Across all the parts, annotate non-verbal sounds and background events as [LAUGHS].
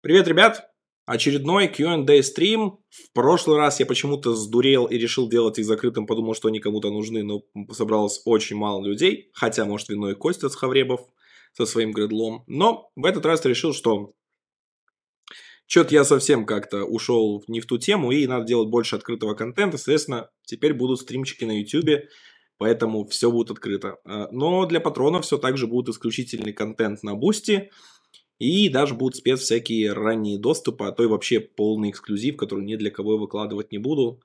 Привет, ребят! Очередной Q&A стрим. В прошлый раз я почему-то сдурел и решил делать их закрытым, подумал, что они кому-то нужны, но собралось очень мало людей, хотя, может, виной Костя Хавребов со своим Gradle ом. Но в этот раз решил, что что-то я совсем как-то ушел не в ту тему, и надо делать больше открытого контента. Соответственно, теперь будут стримчики на YouTube, поэтому все будет открыто. А, но для патронов все также будет исключительный контент на Бусти. И даже будут спец всякие ранние доступы, а то и вообще полный эксклюзив, который ни для кого выкладывать не буду.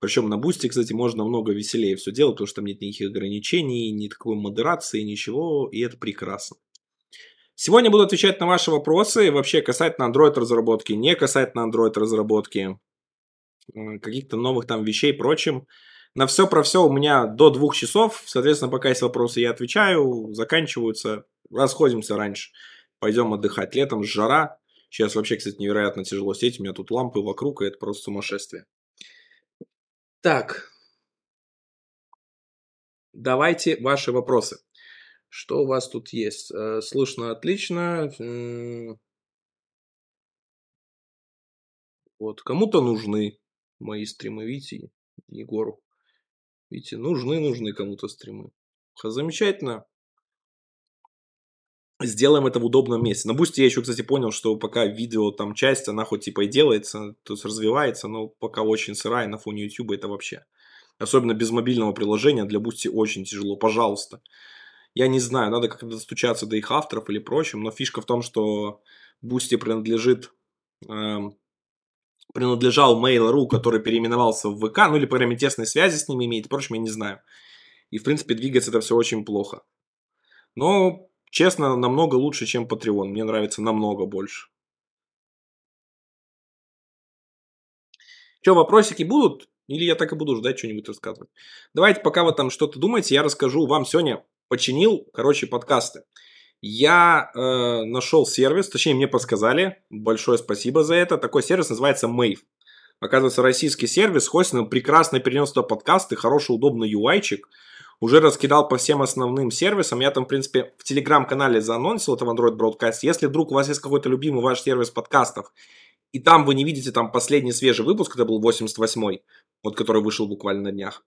Причем на Бусти, кстати, можно намного веселее все делать, потому что там нет никаких ограничений, ни такой модерации, ничего, и это прекрасно. Сегодня буду отвечать на ваши вопросы, вообще касательно Android разработки, не касательно Android разработки, каких-то новых там вещей и прочим. На все про все у меня до двух часов, соответственно, пока есть вопросы, я отвечаю, заканчиваются, расходимся раньше пойдем отдыхать. Летом жара. Сейчас вообще, кстати, невероятно тяжело сидеть. У меня тут лампы вокруг, и это просто сумасшествие. Так. Давайте ваши вопросы. Что у вас тут есть? Э, слышно отлично. Вот, кому-то нужны мои стримы, видите, Егору. Видите, нужны, нужны кому-то стримы. Замечательно сделаем это в удобном месте. На Бусти я еще, кстати, понял, что пока видео там часть, она хоть типа и делается, то есть развивается, но пока очень сырая на фоне YouTube это вообще. Особенно без мобильного приложения для Бусти очень тяжело. Пожалуйста. Я не знаю, надо как-то достучаться до их авторов или прочим, но фишка в том, что Бусти принадлежит э, принадлежал Mail.ru, который переименовался в ВК, ну или, по крайней мере, тесной связи с ними имеет, впрочем, я не знаю. И, в принципе, двигается это все очень плохо. Но Честно, намного лучше, чем Patreon. Мне нравится намного больше. Что, вопросики будут? Или я так и буду ждать что-нибудь рассказывать? Давайте, пока вы там что-то думаете, я расскажу вам сегодня. Починил, короче, подкасты. Я э, нашел сервис, точнее, мне подсказали. Большое спасибо за это. Такой сервис называется Mave. Оказывается, российский сервис, хостинг прекрасно перенес туда подкасты, хороший, удобный UI-чик уже раскидал по всем основным сервисам. Я там, в принципе, в телеграм-канале заанонсил это в Android Broadcast. Если вдруг у вас есть какой-то любимый ваш сервис подкастов, и там вы не видите там последний свежий выпуск, это был 88-й, вот который вышел буквально на днях,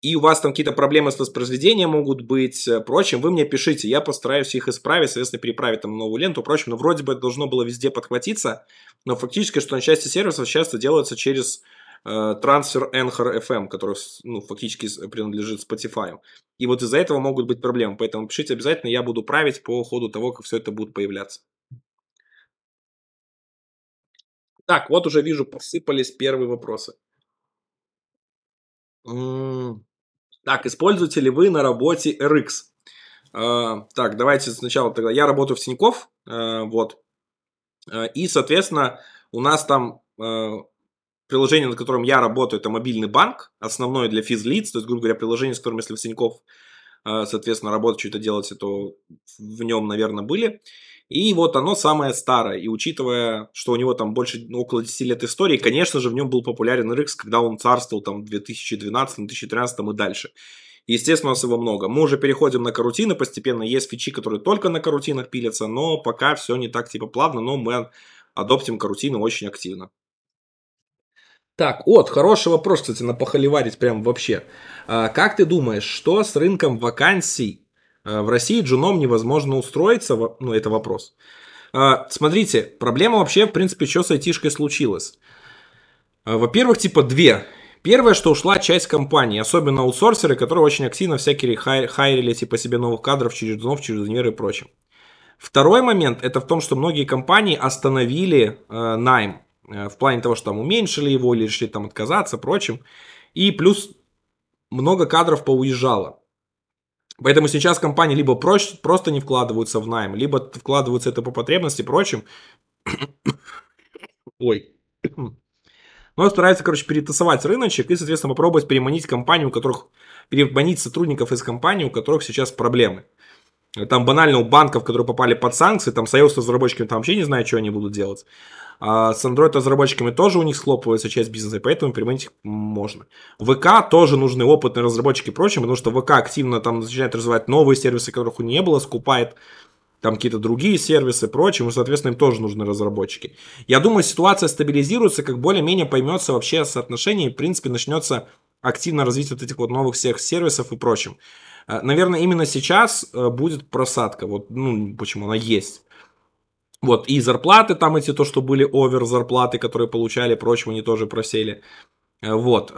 и у вас там какие-то проблемы с воспроизведением могут быть, э, прочим, вы мне пишите, я постараюсь их исправить, соответственно, переправить там новую ленту, прочим, но вроде бы это должно было везде подхватиться, но фактически, что на части сервисов часто делается через Э, трансфер Anchor FM, который ну, фактически принадлежит Spotify. И вот из-за этого могут быть проблемы. Поэтому пишите обязательно, я буду править по ходу того, как все это будет появляться. Так, вот уже вижу, посыпались первые вопросы. Так, используете ли вы на работе RX? Э, так, давайте сначала тогда. Я работаю в Тинькофф, э, вот. И, соответственно, у нас там приложение, над которым я работаю, это мобильный банк, основной для физлиц, то есть, грубо говоря, приложение, с которым, если в Синьков, э, соответственно, работать, что-то делаете, то в нем, наверное, были. И вот оно самое старое. И учитывая, что у него там больше, ну, около 10 лет истории, конечно же, в нем был популярен RX, когда он царствовал там в 2012-2013 и дальше. Естественно, у нас его много. Мы уже переходим на карутины постепенно. Есть фичи, которые только на карутинах пилятся, но пока все не так типа плавно, но мы адоптим карутины очень активно. Так, вот, хороший вопрос, кстати, на похоливарить прям вообще. А, как ты думаешь, что с рынком вакансий а, в России джуном невозможно устроиться? Ну, это вопрос. А, смотрите, проблема вообще, в принципе, что с айтишкой случилась. А, во-первых, типа две. Первое, что ушла часть компаний, особенно аутсорсеры, которые очень активно всякие хай хайрили типа себе новых кадров через джунов, через инженеры и прочее. Второй момент, это в том, что многие компании остановили э, найм. Э, в плане того, что там уменьшили его или решили там отказаться, прочим. И плюс много кадров поуезжало. Поэтому сейчас компании либо просто не вкладываются в найм, либо вкладываются это по потребности, прочим. [COUGHS] Ой. [COUGHS] Но стараются, короче, перетасовать рыночек и, соответственно, попробовать переманить компанию, у которых переманить сотрудников из компании, у которых сейчас проблемы. Там банально у банков, которые попали под санкции, там союз с разработчиками там вообще не знает, что они будут делать. А с Android разработчиками тоже у них схлопывается часть бизнеса, и поэтому применить их можно. ВК тоже нужны опытные разработчики и прочим, потому что ВК активно там начинает развивать новые сервисы, которых у не было, скупает там какие-то другие сервисы и прочее, соответственно, им тоже нужны разработчики. Я думаю, ситуация стабилизируется, как более-менее поймется вообще соотношение, и, в принципе, начнется активно развитие вот этих вот новых всех сервисов и прочим. Э, наверное, именно сейчас э, будет просадка, вот, ну, почему она есть. Вот, и зарплаты там эти, то, что были овер зарплаты, которые получали, прочего, они тоже просели. Э, вот,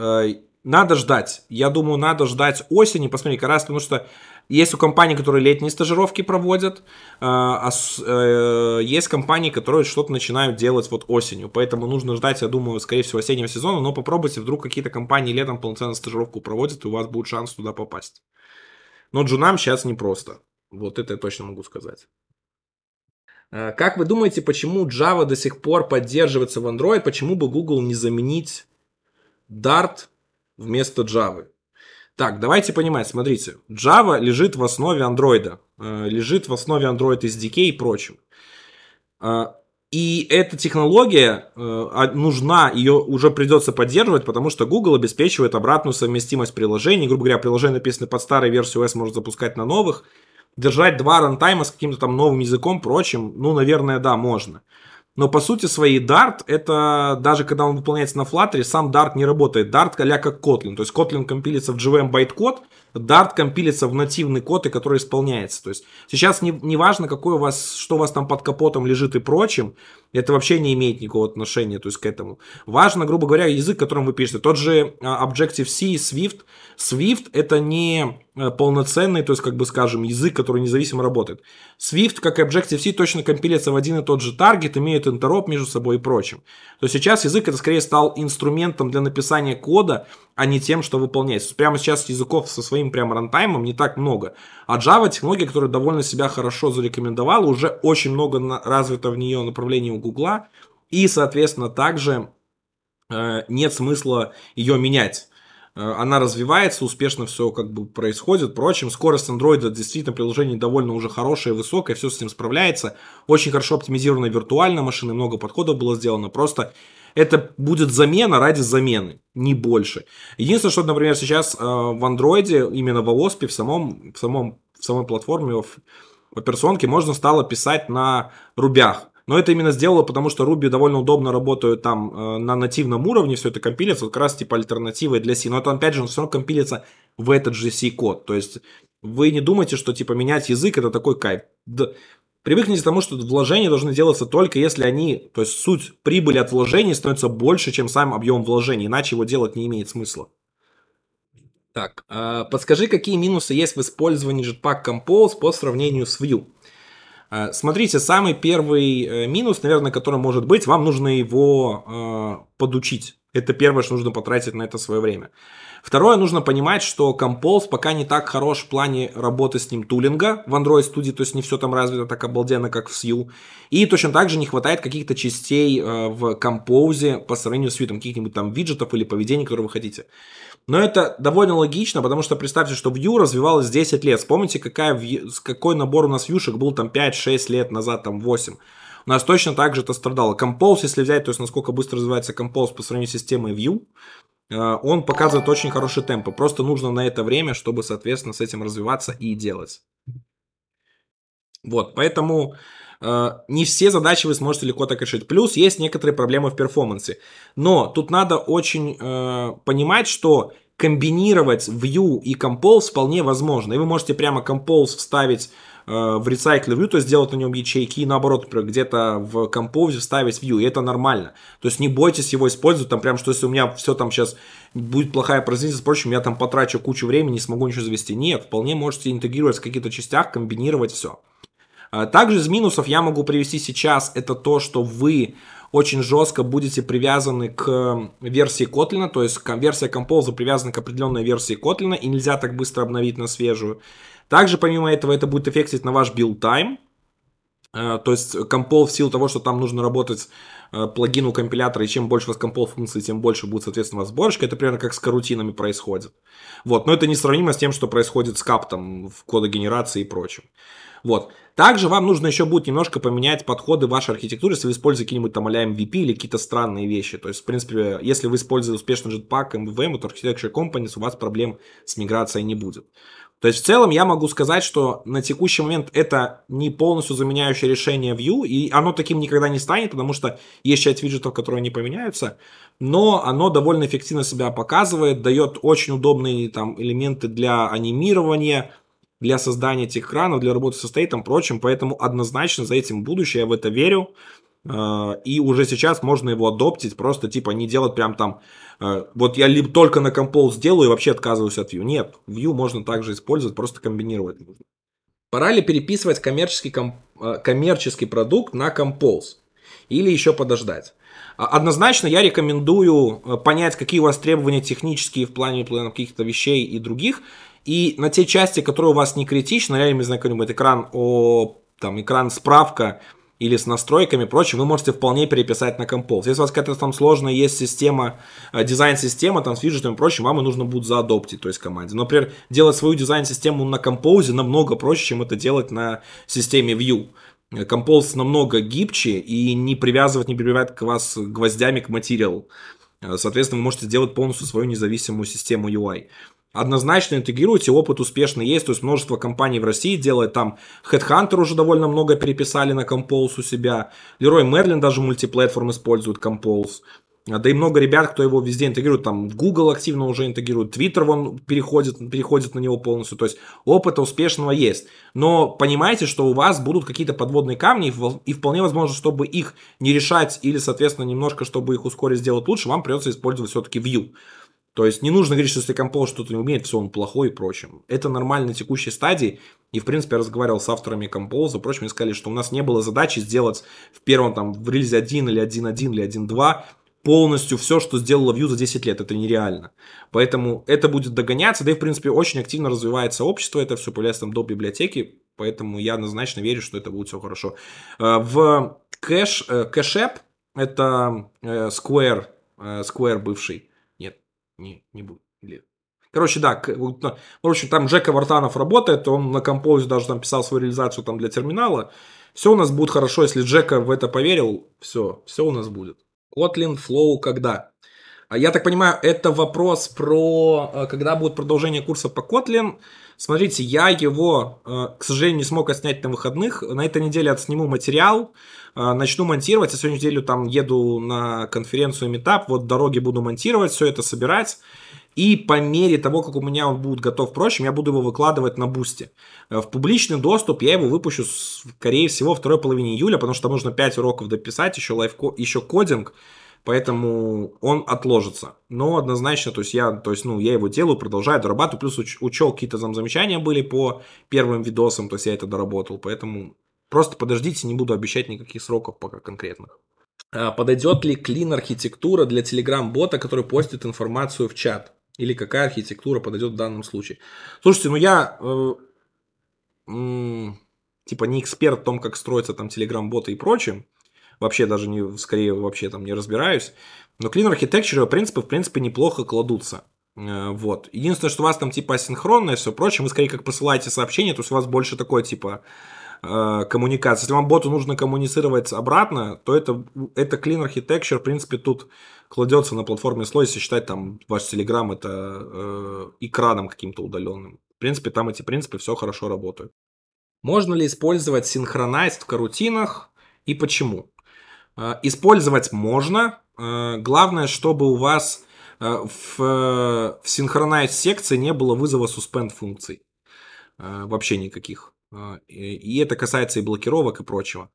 надо ждать. Я думаю, надо ждать осени, посмотри, как раз потому что есть у компаний, которые летние стажировки проводят, а есть компании, которые что-то начинают делать вот осенью. Поэтому нужно ждать, я думаю, скорее всего, осеннего сезона, но попробуйте, вдруг какие-то компании летом полноценную стажировку проводят, и у вас будет шанс туда попасть. Но джунам сейчас непросто. Вот это я точно могу сказать. Э, как вы думаете, почему Java до сих пор поддерживается в Android? Почему бы Google не заменить Dart вместо Java? Так, давайте понимать, смотрите. Java лежит в основе Android, э, лежит в основе Android SDK и прочим. Э, и эта технология э, нужна, ее уже придется поддерживать, потому что Google обеспечивает обратную совместимость приложений. Грубо говоря, приложение написано под старой версией OS, может запускать на новых. Держать два рантайма с каким-то там новым языком, прочим, ну, наверное, да, можно. Но по сути своей Dart, это даже когда он выполняется на Flutter, сам Dart не работает. Dart а как Kotlin. То есть Kotlin компилится в JVM байткод, Dart компилится в нативный код, и который исполняется. То есть сейчас не, не важно, какой у вас, что у вас там под капотом лежит и прочим, это вообще не имеет никакого отношения то есть, к этому. Важно, грубо говоря, язык, которым вы пишете. Тот же а, Objective-C, Swift. Swift это не э, полноценный, то есть, как бы скажем, язык, который независимо работает. Swift, как и Objective-C, точно компилится в один и тот же таргет, имеет интероп между собой и прочим. То есть сейчас язык это скорее стал инструментом для написания кода, а не тем, что выполняется. Прямо сейчас языков со своим прям рантаймом не так много. А Java технология, которая довольно себя хорошо зарекомендовала, уже очень много развито в нее направлений у Гугла. И, соответственно, также э, нет смысла ее менять. Э, она развивается, успешно все как бы происходит. Впрочем, скорость Android действительно приложение довольно уже хорошее, высокое, все с ним справляется. Очень хорошо оптимизирована виртуальная машина, много подходов было сделано. Просто это будет замена ради замены, не больше. Единственное, что, например, сейчас э, в андроиде, именно в OSP, в, самом, в, самом, в самой платформе, в, операционке можно стало писать на рубях. Но это именно сделало, потому что Ruby довольно удобно работают там э, на нативном уровне, все это компилится, вот как раз типа альтернативой для C. Но это опять же, он все равно компилится в этот же C-код. То есть вы не думайте, что типа менять язык это такой кайф. Привыкните к тому, что вложения должны делаться только если они, то есть суть прибыли от вложений становится больше, чем сам объем вложений, иначе его делать не имеет смысла. Так, э, подскажи, какие минусы есть в использовании Jetpack Compose по сравнению с Vue? Э, смотрите, самый первый э, минус, наверное, который может быть, вам нужно его э, подучить. Это первое, что нужно потратить на это свое время. Второе, нужно понимать, что Compose пока не так хорош в плане работы с ним тулинга в Android Studio, то есть не все там развито так обалденно, как в Sue. И точно так же не хватает каких-то частей э, в Compose по сравнению с Vue, каких-нибудь там виджетов или поведений, которые вы хотите. Но это довольно логично, потому что представьте, что Vue развивалась 10 лет. Вспомните, какая, какой набор у нас вьюшек был там 5-6 лет назад, там 8. У нас точно так же это страдало. Compose, если взять, то есть насколько быстро развивается Compose по сравнению с системой Vue, он показывает очень хороший темп. Просто нужно на это время, чтобы, соответственно, с этим развиваться и делать. Вот, поэтому э, не все задачи вы сможете легко так решить. Плюс есть некоторые проблемы в перформансе. Но тут надо очень э, понимать, что комбинировать Vue и Compose вполне возможно. И вы можете прямо Compose вставить э, в Recycle View, то есть сделать на нем ячейки, и наоборот, где-то в Compose вставить View, и это нормально. То есть не бойтесь его использовать, там прям, что если у меня все там сейчас будет плохая производительность, впрочем, я там потрачу кучу времени, не смогу ничего завести. Нет, вполне можете интегрировать в каких-то частях, комбинировать все. А также из минусов я могу привести сейчас, это то, что вы очень жестко будете привязаны к версии Kotlin, то есть версия Compose привязана к определенной версии Kotlin, и нельзя так быстро обновить на свежую. Также, помимо этого, это будет эффектить на ваш build time, э, то есть Compose в силу того, что там нужно работать э, плагину компилятора, и чем больше у вас Compose функций, тем больше будет, соответственно, у сборочка. Это примерно как с карутинами происходит. Вот, но это несравнимо с тем, что происходит с каптом в кодогенерации и прочем. Вот. Также вам нужно еще будет немножко поменять подходы вашей архитектуре, если вы используете какие-нибудь там а MVP или какие-то странные вещи. То есть, в принципе, если вы используете успешно Jetpack, MVVM, то Architecture Companies, у вас проблем с миграцией не будет. То есть в целом я могу сказать, что на текущий момент это не полностью заменяющее решение Vue, и оно таким никогда не станет, потому что есть часть виджетов, которые не поменяются, но оно довольно эффективно себя показывает, дает очень удобные там элементы для анимирования, для создания этих экранов, для работы со стейтом, прочим, поэтому однозначно за этим будущее, я в это верю, и уже сейчас можно его адоптить, просто типа не делать прям там а, вот я либо только на Compose сделаю и вообще отказываюсь от Vue. Нет, Vue можно также использовать, просто комбинировать нужно. Пора ли переписывать коммерческий, ком, а, коммерческий продукт на Compose? Или еще подождать? А, однозначно я рекомендую понять, какие у вас требования технические в плане каких-то вещей и других. И на те части, которые у вас не критичны, я не знаю, какой-нибудь экран о там экран справка, или с настройками, прочим, вы можете вполне переписать на Compose. Если у вас какая-то там сложная есть система, э, дизайн-система там с виджетами и прочим, вам и нужно будет заадоптить, то есть команде. Но, например, делать свою дизайн-систему на Compose намного проще, чем это делать на системе Vue. Compose намного гибче и не привязывать, не прибивает к вас гвоздями к материалу. Э, соответственно, вы можете сделать полностью свою независимую систему UI однозначно интегрируйте, опыт успешный есть, то есть множество компаний в России делает, там Headhunter уже довольно много переписали на Compose у себя, Leroy Merlin даже мультиплатформ использует Compose, да и много ребят, кто его везде интегрирует, там Google активно уже интегрирует, Twitter вон переходит, переходит на него полностью, то есть опыта успешного есть. Но понимаете, что у вас будут какие-то подводные камни, и вполне возможно, чтобы их не решать или, соответственно, немножко, чтобы их ускорить, сделать лучше, вам придется использовать все-таки Vue. То есть не нужно говорить, что если композ что-то не умеет, все, он плохой и прочим. Это нормально на текущей стадии. И, в принципе, я разговаривал с авторами композа, прочим, и сказали, что у нас не было задачи сделать в первом, там, в релизе 1 или 1.1 или 1.2 полностью все, что сделала Vue за 10 лет. Это нереально. Поэтому это будет догоняться. Да и, в принципе, очень активно развивается общество. Это все появляется там до библиотеки. Поэтому я однозначно верю, что это будет все хорошо. Э, в кэш, э, кэшэп, это э, Square, Square бывший, не, не будет. Или... Короче, да, в общем, там Джека Вартанов работает, он на композе даже там писал свою реализацию там для терминала. Все у нас будет хорошо, если Джека в это поверил, все, все у нас будет. Kotlin Flow когда? А Я так понимаю, это вопрос про, э, когда будет продолжение курса по Kotlin. Смотрите, я его, э, к сожалению, не смог отснять на выходных. На этой неделе отсниму материал, э, начну монтировать. Я сегодня неделю там еду на конференцию Meetup, вот дороги буду монтировать, все это собирать. И по мере того, как у меня он будет готов прочим, я буду его выкладывать на бусте. В публичный доступ я его выпущу, скорее всего, второй половине июля, потому что там нужно 5 уроков дописать, еще, лайфко, еще кодинг поэтому он отложится. Но однозначно, то есть я, то есть, ну, я его делаю, продолжаю, дорабатываю, плюс уч, учел какие-то там замечания были по первым видосам, то есть я это доработал, поэтому просто подождите, не буду обещать никаких сроков пока конкретных. А подойдет ли клин архитектура для Telegram-бота, который постит информацию в чат? Или какая архитектура подойдет в данном случае? Слушайте, ну я э, э, типа не эксперт в том, как строятся там Telegram-боты и прочее, вообще даже не, скорее вообще там не разбираюсь. Но Clean Architecture принципы, в принципе, неплохо кладутся. Э, вот. Единственное, что у вас там типа асинхронное и все прочее, вы скорее как посылаете сообщение, то есть у вас больше такой типа э, коммуникации. Если вам боту нужно коммуницировать обратно, то это, это Clean Architecture, в принципе, тут кладется на платформе слой, если считать там ваш Telegram это э, экраном каким-то удаленным. В принципе, там эти принципы все хорошо работают. Можно ли использовать синхронайз в карутинах и почему? Э, использовать можно. Э, главное, чтобы у вас э, в, в Synchronize секции не было вызова suspend функций. Вообще никаких. И это касается и блокировок и прочего.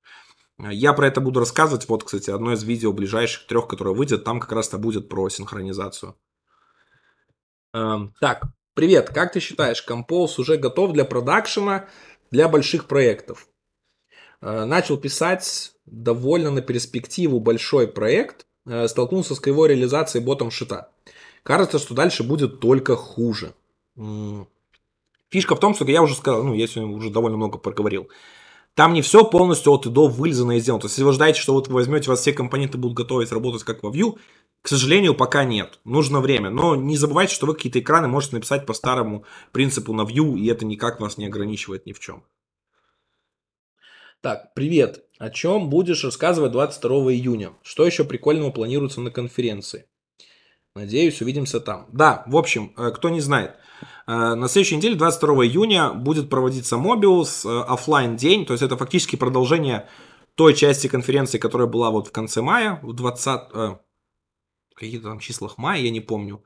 Я про это буду рассказывать. Вот, кстати, одно из видео ближайших трех, которое выйдет, там как раз-то будет про синхронизацию. Так, привет. Как ты считаешь, Compose уже готов для продакшена, для больших проектов? Начал писать довольно на перспективу большой проект э, столкнулся с кривой реализацией ботом шита. Кажется, что дальше будет только хуже. Фишка в том, что я уже сказал, ну, я сегодня уже довольно много проговорил. Там не все полностью от и до вылезано и сделано. То есть, если вы ждаете, что вот вы возьмете, у вас все компоненты будут готовить работать как во Vue, к сожалению, пока нет. Нужно время. Но не забывайте, что вы какие-то экраны можете написать по старому принципу на Vue, и это никак вас не ограничивает ни в чем. Так, привет. О чем будешь рассказывать 22 июня? Что еще прикольного планируется на конференции? Надеюсь, увидимся там. Да, в общем, э, кто не знает, э, на следующей неделе, 22 июня, будет проводиться Mobius, э, офлайн день, то есть это фактически продолжение той части конференции, которая была вот в конце мая, в 20... Э, каких-то там числах мая, я не помню,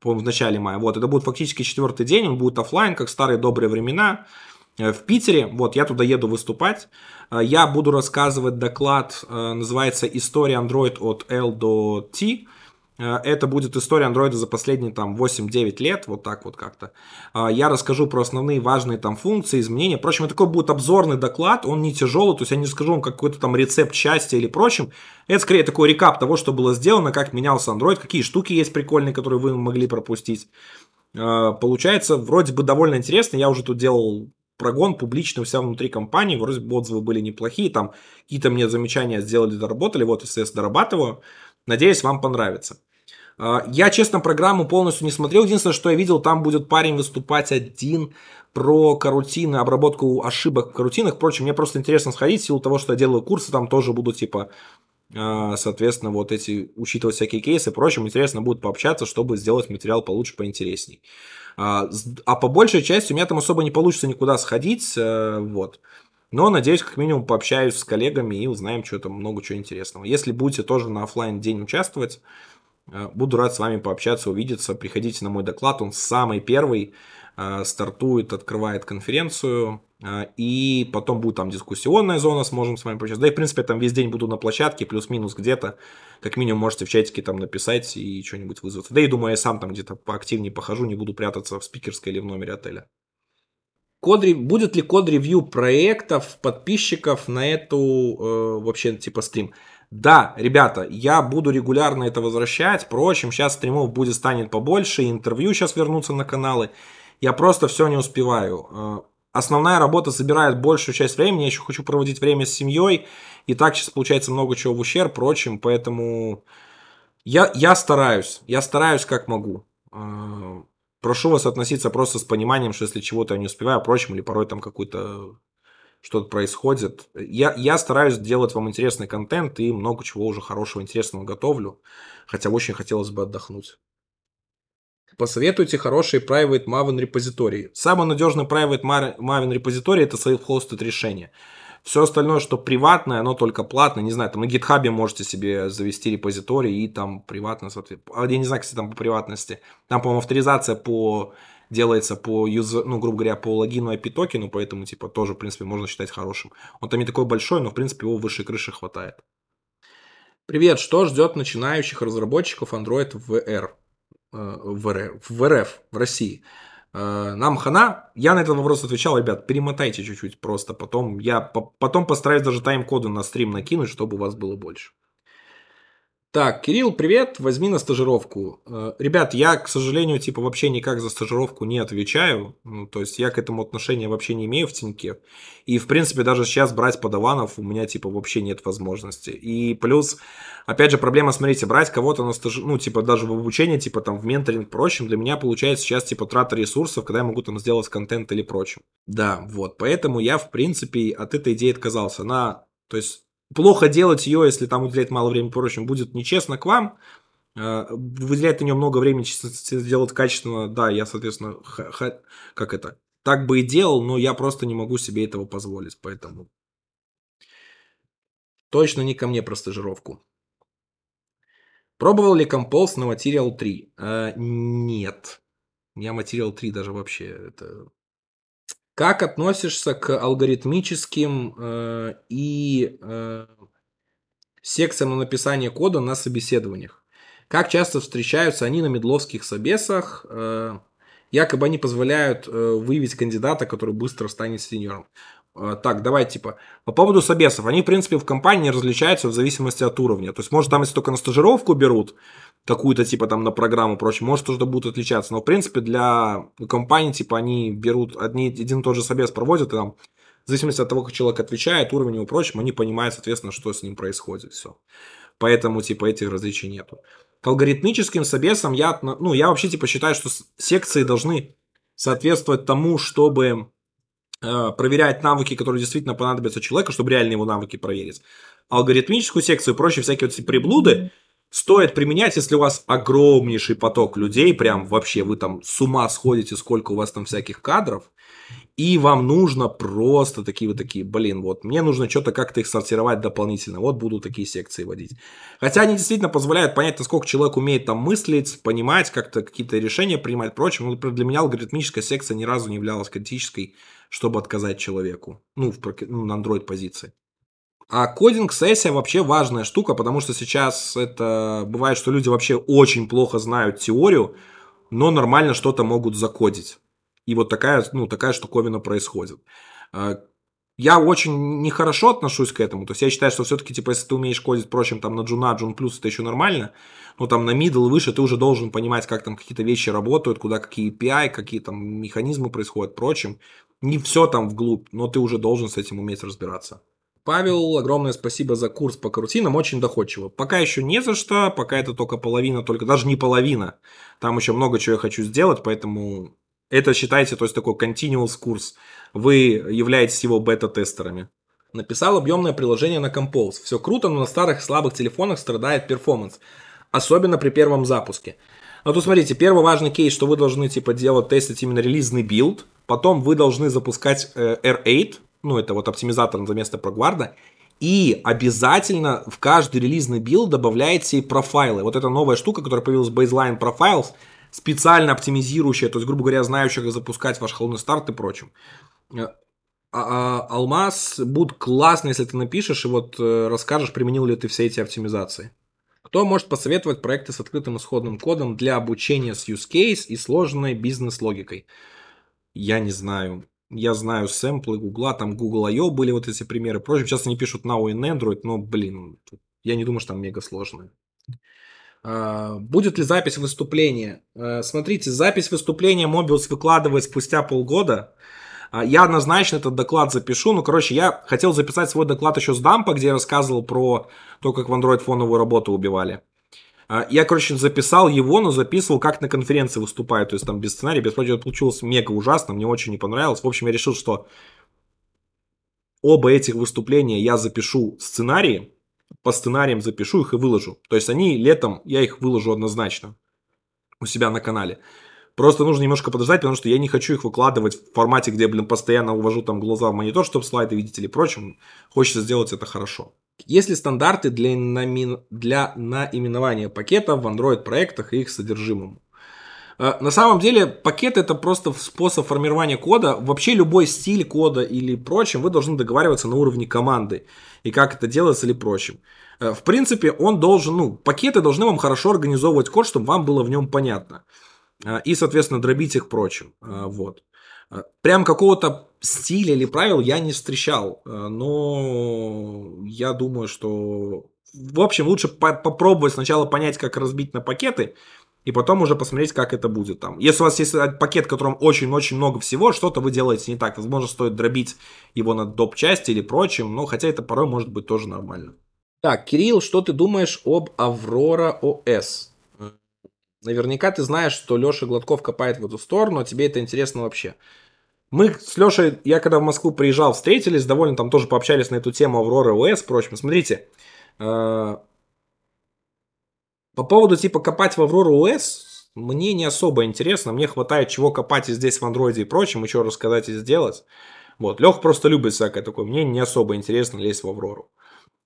по в начале мая. Вот, это будет фактически четвертый день, он будет офлайн, как старые добрые времена в Питере. Вот, я туда еду выступать. Я буду рассказывать доклад, называется «История Android от L до T». Э, это будет история андроида за последние там 8-9 лет, вот так вот как-то. Я расскажу про основные важные там функции, изменения. Впрочем, это такой будет обзорный доклад, он не тяжелый, то есть я не расскажу вам какой-то там рецепт счастья или прочим. Это скорее такой рекап того, что было сделано, как менялся Android, какие штуки есть прикольные, которые вы могли пропустить. Получается, вроде бы довольно интересно. Я уже тут делал прогон публичный у себя внутри компании, вроде бы отзывы были неплохие, там какие-то мне замечания сделали, доработали, вот, естественно, дорабатываю. Надеюсь, вам понравится. А, я, честно, программу полностью не смотрел. Единственное, что я видел, там будет парень выступать один про карутины, обработку ошибок в карутинах. Впрочем, мне просто интересно сходить, в силу того, что я делаю курсы, там тоже буду, типа, а, соответственно, вот эти, учитывать всякие кейсы. Впрочем, интересно будет пообщаться, чтобы сделать материал получше, поинтересней. А, а по большей части у меня там особо не получится никуда сходить, э, вот. Но, надеюсь, как минимум пообщаюсь с коллегами и узнаем что-то много чего интересного. Если будете тоже на офлайн день участвовать, Э, буду рад с вами пообщаться, увидеться. Приходите на мой доклад, он самый первый. Э, стартует, открывает конференцию. Э, и потом будет там дискуссионная зона, сможем с вами пообщаться. Да и, в принципе, я там весь день буду на площадке, плюс-минус где-то. Как минимум, можете в чатике там написать и что-нибудь вызваться. Да и думаю, я сам там где-то поактивнее похожу, не буду прятаться в спикерской или в номере отеля. Код, будет ли код-ревью проектов, подписчиков на эту э, вообще типа стрим? Да, ребята, я буду регулярно это возвращать. Впрочем, сейчас стримов будет станет побольше, интервью сейчас вернутся на каналы. Я просто все не успеваю. Основная работа забирает большую часть времени. Я еще хочу проводить время с семьей. И так сейчас получается много чего в ущерб, прочим. Поэтому я, я стараюсь. Я стараюсь как могу. Э, прошу вас относиться просто с пониманием, что если чего-то я не успеваю, прочим, или порой там какую-то что-то происходит. Я, я стараюсь делать вам интересный контент и много чего уже хорошего, интересного готовлю, хотя очень хотелось бы отдохнуть. Посоветуйте хороший private Maven репозиторий. Самый надежный private Maven репозиторий это self-hosted решение. Все остальное, что приватное, оно только платное. Не знаю, там на GitHub можете себе завести репозиторий и там приватно, соответственно. Я не знаю, кстати, там по приватности. Там, по-моему, авторизация по делается по юзер, ну, грубо говоря, по логину IP токену, поэтому, типа, тоже, в принципе, можно считать хорошим. Он там не такой большой, но, в принципе, его выше крыши хватает. Привет, что ждет начинающих разработчиков Android VR? Э, в РФ, в РФ, в России. Э, нам хана. Я на этот вопрос отвечал, ребят, перемотайте чуть-чуть просто. Потом я потом постараюсь даже тайм-коды на стрим накинуть, чтобы у вас было больше. Так, Кирилл, привет, возьми на стажировку. Э, ребят, я, к сожалению, типа вообще никак за стажировку не отвечаю. Ну, то есть я к этому отношения вообще не имею в Тиньке. И, в принципе, даже сейчас брать подаванов у меня типа вообще нет возможности. И плюс, опять же, проблема, смотрите, брать кого-то на стаж... ну, типа даже в обучение, типа там в менторинг, прочим, для меня получается сейчас типа трата ресурсов, когда я могу там сделать контент или прочим. Да, вот, поэтому я, в принципе, от этой идеи отказался. На, то есть плохо делать ее, если там уделять мало времени прочим, будет нечестно к вам. Э, выделять на нее много времени, сделать качественно, да, я, соответственно, как это, так бы и делал, но я просто не могу себе этого позволить, поэтому точно не ко мне про стажировку. Пробовал ли Compose на Material 3? Э, нет. Я Material 3 даже вообще это как относишься к алгоритмическим э, и э, секциям на написание кода на собеседованиях? Как часто встречаются они на медловских собесах? Э, якобы они позволяют э, выявить кандидата, который быстро станет сеньором. Э, так, давай, типа, по поводу собесов. Они, в принципе, в компании различаются в зависимости от уровня. То есть, может, там, если только на стажировку берут, какую-то, типа, там, на программу прочее, может, тоже будут отличаться. Но, в принципе, для компании, типа, они берут одни, один и тот же собес проводят, и там, в зависимости от того, как человек отвечает, уровень его прочим, они понимают, соответственно, что с ним происходит. Все. Поэтому, типа, этих различий нету. К алгоритмическим собесам я, ну, я вообще, типа, считаю, что секции должны соответствовать тому, чтобы проверять навыки, которые действительно понадобятся человеку, чтобы реально его навыки проверить. Алгоритмическую секцию и прочие всякие вот эти приблуды стоит применять, если у вас огромнейший поток людей, прям вообще вы там с ума сходите, сколько у вас там всяких кадров, и вам нужно просто такие вот такие, блин, вот мне нужно что-то как-то их сортировать дополнительно, вот буду такие секции водить. Хотя они действительно позволяют понять, насколько человек умеет там мыслить, понимать, как-то какие-то решения принимать, прочим. Но для меня алгоритмическая секция ни разу не являлась критической, чтобы отказать человеку, ну, в, ну, на Android позиции. А кодинг-сессия вообще важная штука, потому что сейчас это бывает, что люди вообще очень плохо знают теорию, но нормально что-то могут закодить. И вот такая, ну, такая штуковина происходит. А, я очень нехорошо отношусь к этому. То есть я считаю, что все-таки, типа, если ты умеешь кодить, впрочем, там на джуна, джун плюс это еще нормально, но там на и выше ты уже должен понимать, как там какие-то вещи работают, куда какие API, какие там механизмы происходят, прочим. Не все там вглубь, но ты уже должен с этим уметь разбираться. Павел, огромное спасибо за курс по карутинам, очень доходчиво. Пока еще не за что, пока это только половина, только даже не половина. Там еще много чего я хочу сделать, поэтому это считайте, то есть такой continuous курс. Вы являетесь его бета-тестерами. Написал объемное приложение на Compose. Все круто, но на старых слабых телефонах страдает performance. Особенно при первом запуске. Но тут смотрите, первый важный кейс, что вы должны типа делать, тестить именно релизный билд. Потом вы должны запускать э, R8, ну, это вот оптимизатор за место ProGuard, и обязательно в каждый релизный билд добавляете профайлы. Вот это новая штука, которая появилась, Baseline Profiles, специально оптимизирующая, то есть, грубо говоря, знающая, как запускать ваш холодный старт и прочим. Э, а, а, Алмаз будет классно, если ты напишешь и вот э, расскажешь, применил ли ты все эти оптимизации. Кто может посоветовать проекты с открытым исходным кодом для обучения с use case и сложной бизнес-логикой? Я не знаю я знаю сэмплы Гугла, там Google I.O. были вот эти примеры. Прочим, сейчас они пишут Now in Android, но, блин, я не думаю, что там мега сложное. А, будет ли запись выступления? А, смотрите, запись выступления Mobius выкладывает спустя полгода. А, я однозначно этот доклад запишу. Ну, короче, я хотел записать свой доклад еще с Дампа, где я рассказывал про то, как в Android фоновую работу убивали. Я, короче, записал его, но записывал, как на конференции выступаю. То есть там без сценария, без прочего. Получилось мега ужасно, мне очень не понравилось. В общем, я решил, что оба этих выступления я запишу сценарии, по сценариям запишу их и выложу. То есть они летом, я их выложу однозначно у себя на канале. Просто нужно немножко подождать, потому что я не хочу их выкладывать в формате, где, блин, постоянно увожу там глаза в монитор, чтобы слайды видеть или прочим. Хочется сделать это хорошо. Есть ли стандарты для, наимен... для наименования пакетов в Android проектах и их содержимому? Э, на самом деле пакет это просто способ формирования кода. Вообще любой стиль кода или прочим вы должны договариваться на уровне команды. И как это делается или прочим. Э, в принципе, он должен, ну, пакеты должны вам хорошо организовывать код, чтобы вам было в нем понятно. Э, и, соответственно, дробить их прочим. Вот. Прям какого-то стиля или правил я не встречал, но я думаю, что... В общем, лучше по попробовать сначала понять, как разбить на пакеты, и потом уже посмотреть, как это будет там. Если у вас есть пакет, в котором очень-очень много всего, что-то вы делаете не так. Возможно, стоит дробить его на доп. части или прочим, но хотя это порой может быть тоже нормально. Так, Кирилл, что ты думаешь об Аврора ОС? Наверняка ты знаешь, что Леша Гладков копает в эту сторону, а тебе это интересно вообще. Мы с Лешей, я когда в Москву приезжал, встретились, довольно там тоже пообщались на эту тему Аврора ОС, впрочем. Смотрите, э, по поводу типа копать в Аврору ОС, мне не особо интересно. Мне хватает чего копать и здесь в андроиде и прочем, еще рассказать и сделать. Вот, Лех просто любит всякое такое. Мне не особо интересно лезть в Аврору.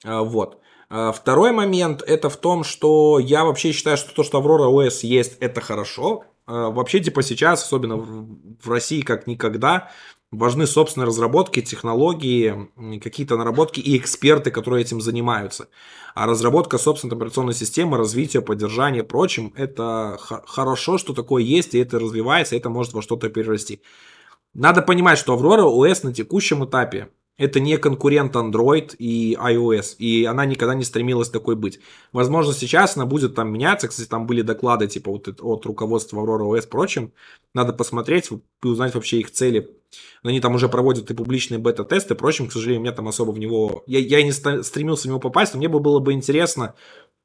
А, вот. А, второй момент это в том, что я вообще считаю, что то, что Аврора ОС есть, это хорошо. А, вообще, типа сейчас, особенно в России как никогда, важны собственные разработки, технологии, какие-то наработки и эксперты, которые этим занимаются. А разработка собственной операционной системы, развитие, поддержание, прочим, это хорошо, что такое есть, и это развивается, и это может во что-то перерасти. Надо понимать, что Aurora OS на текущем этапе это не конкурент Android и iOS, и она никогда не стремилась такой быть. Возможно, сейчас она будет там меняться, кстати, там были доклады типа вот от руководства Aurora OS прочим, надо посмотреть и узнать вообще их цели. Они там уже проводят и публичные бета-тесты, прочим, к сожалению, меня там особо в него... Я, я не стремился в него попасть, но мне бы было бы интересно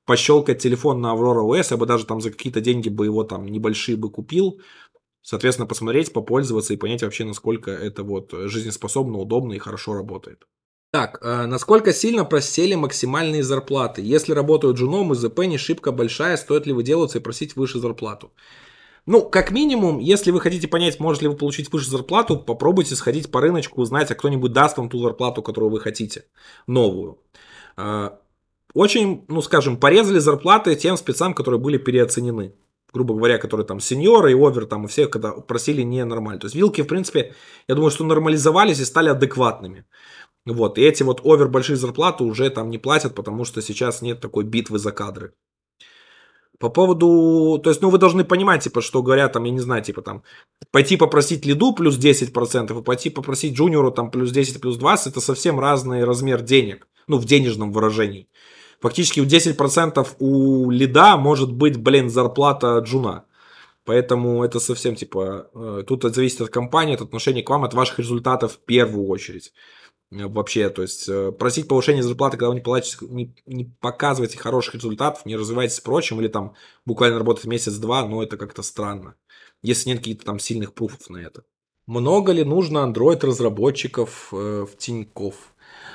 пощелкать телефон на Aurora OS, я бы даже там за какие-то деньги бы его там небольшие бы купил, соответственно, посмотреть, попользоваться и понять вообще, насколько это вот жизнеспособно, удобно и хорошо работает. Так, э, насколько сильно просели максимальные зарплаты? Если работают джуном и ЗП не шибко большая, стоит ли выделываться и просить выше зарплату? Ну, как минимум, если вы хотите понять, может ли вы получить выше зарплату, попробуйте сходить по рыночку, узнать, а кто-нибудь даст вам ту зарплату, которую вы хотите, новую. Э, очень, ну, скажем, порезали зарплаты тем спецам, которые были переоценены. Грубо говоря, которые там сеньоры и овер, там, и все, когда просили ненормально. То есть вилки, в принципе, я думаю, что нормализовались и стали адекватными. Вот, и эти вот овер большие зарплаты уже там не платят, потому что сейчас нет такой битвы за кадры. По поводу, то есть, ну, вы должны понимать, типа, что говорят, там, я не знаю, типа, там, пойти попросить лиду плюс 10%, и пойти попросить джуниору, там, плюс 10, плюс 20, это совсем разный размер денег, ну, в денежном выражении. Фактически в 10% у лида может быть, блин, зарплата джуна. Поэтому это совсем, типа, э, тут это зависит от компании, от отношения к вам, от ваших результатов в первую очередь. Э, вообще, то есть э, просить повышение зарплаты, когда вы не, платите, не, не показываете хороших результатов, не развиваетесь прочим, или там буквально работать месяц-два, но это как-то странно, если нет каких-то там сильных пруфов на это. Много ли нужно Android-разработчиков э, в Тинькофф?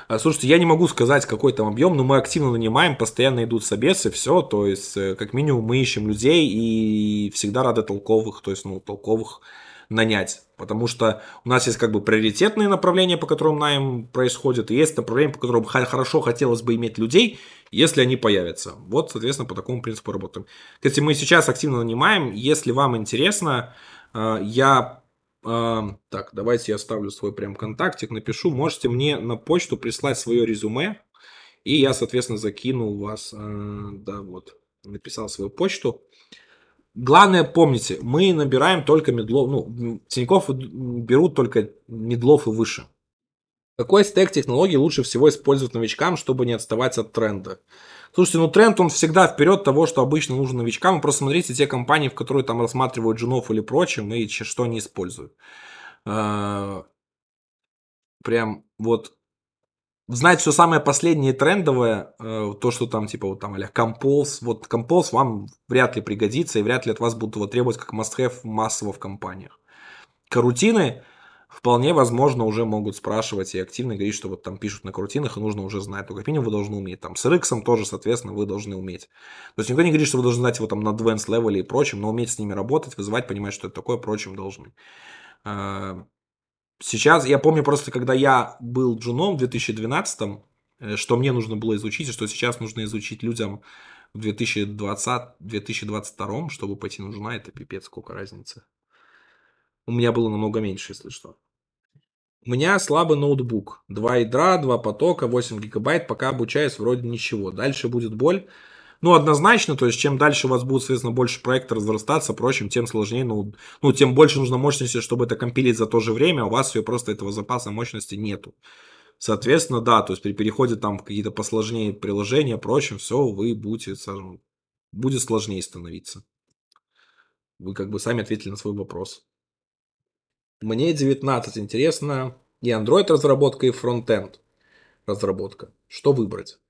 А, слушайте, я не могу сказать, какой там объем, но мы активно нанимаем, постоянно идут собесы, все, то есть, э, как минимум, мы ищем людей и всегда рады толковых, то есть, ну, толковых нанять. Потому что у нас есть как бы приоритетные направления, по которым найм происходит, и есть направления, по которым хорошо хотелось бы иметь людей, если они появятся. Вот, соответственно, по такому принципу работаем. Кстати, мы сейчас активно нанимаем. Если вам интересно, э, я... Э, так, давайте я оставлю свой прям контактик, напишу. Можете мне на почту прислать свое резюме, и я, соответственно, закину вас. Э, да, вот, написал свою почту. Главное, помните, мы набираем только медлов, ну, Тинькофф берут только медлов и выше. Какой стек технологий лучше всего использовать новичкам, чтобы не отставать от тренда? Слушайте, ну тренд, он всегда вперед того, что обычно нужно новичкам. Просто смотрите те компании, в которые там рассматривают джунов или прочим, и что они используют. А, прям вот знать все самое последнее трендовое, э, то, что там, типа, вот там, а Compose, вот Compose вам вряд ли пригодится, и вряд ли от вас будут его требовать как must-have массово в компаниях. Карутины вполне возможно уже могут спрашивать и активно говорить, что вот там пишут на карутинах, и нужно уже знать, то как минимум вы должны уметь. Там с RX тоже, соответственно, вы должны уметь. То есть никто не говорит, что вы должны знать его там на advanced level и прочим, но уметь с ними работать, вызывать, понимать, что это такое, прочим должны. Сейчас, я помню просто, когда я был джуном в 2012, э, что мне нужно было изучить, и что сейчас нужно изучить людям в 2020-2022, чтобы пойти на джуна, это пипец, сколько разницы. У меня было намного меньше, если что. У меня слабый ноутбук. Два ядра, два потока, 8 гигабайт, пока обучаюсь, вроде ничего. Дальше будет боль. Ну, однозначно, то есть, чем дальше у вас будет, соответственно, больше проекта разрастаться, прочим, тем сложнее, ну, ну, тем больше нужно мощности, чтобы это компилить за то же время, а у вас ее просто этого запаса мощности нету. Соответственно, да, то есть при переходе там в какие-то посложнее приложения, прочим, все, вы будете, скажем, будет сложнее становиться. Вы как бы сами ответили на свой вопрос. Мне 19 интересно и Android разработка, и фронтенд разработка. Что выбрать?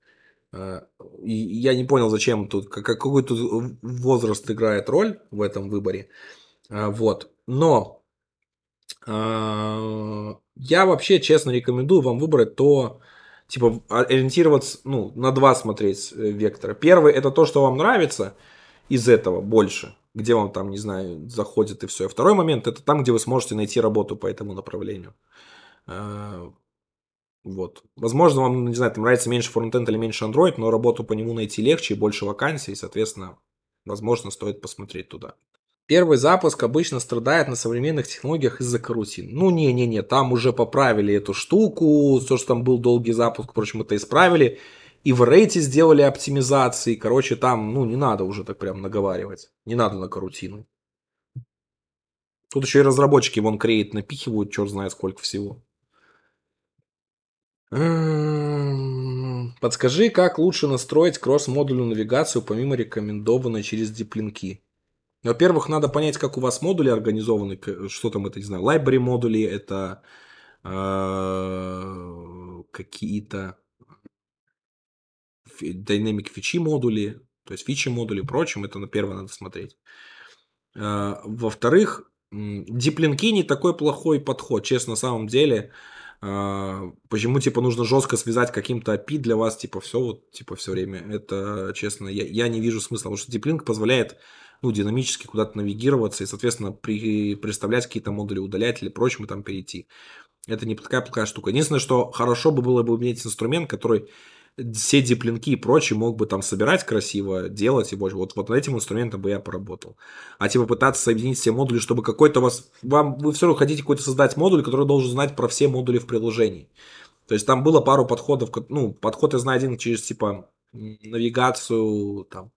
И я не понял, зачем тут, какой тут возраст играет роль в этом выборе. А, вот. Но а, я вообще честно рекомендую вам выбрать то, типа, ориентироваться, ну, на два смотреть э, вектора. Первый это то, что вам нравится из этого больше, где вам там, не знаю, заходит и все. второй момент это там, где вы сможете найти работу по этому направлению. Вот. Возможно, вам, не знаю, там нравится меньше фронтенд или меньше Android, но работу по нему найти легче и больше вакансий, соответственно, возможно, стоит посмотреть туда. Первый запуск обычно страдает на современных технологиях из-за карутин. Ну, не-не-не, там уже поправили эту штуку, то, что там был долгий запуск, впрочем, это исправили. И в рейте сделали оптимизации. Короче, там, ну, не надо уже так прям наговаривать. Не надо на карутину. Тут еще и разработчики вон креет напихивают, черт знает сколько всего. Подскажи, как лучше настроить кросс-модульную навигацию помимо рекомендованной через диплинки? Во-первых, надо понять, как у вас модули организованы, что там это, не знаю, library модули, это э, какие-то dynamic фичи модули, то есть фичи модули и прочим, это на первое надо смотреть. Э, во-вторых, Диплинки не такой плохой подход, честно, на самом деле. А, почему, типа, нужно жестко связать каким-то API для вас, типа, все вот, типа, все время. Это, честно, я, я не вижу смысла, потому что диплинк позволяет, ну, динамически куда-то навигироваться и, соответственно, при, представлять какие-то модули, удалять или прочим и там перейти. Это не такая плохая штука. Единственное, что хорошо бы было бы иметь инструмент, который все диплинки и прочее мог бы там собирать красиво, делать и больше. Вот, вот над этим инструментом бы я поработал. А типа пытаться соединить все модули, чтобы какой-то у вас... Вам, вы все равно хотите какой-то создать модуль, который должен знать про все модули в приложении. То есть там было пару подходов. Ну, подход я знаю один через типа навигацию, там,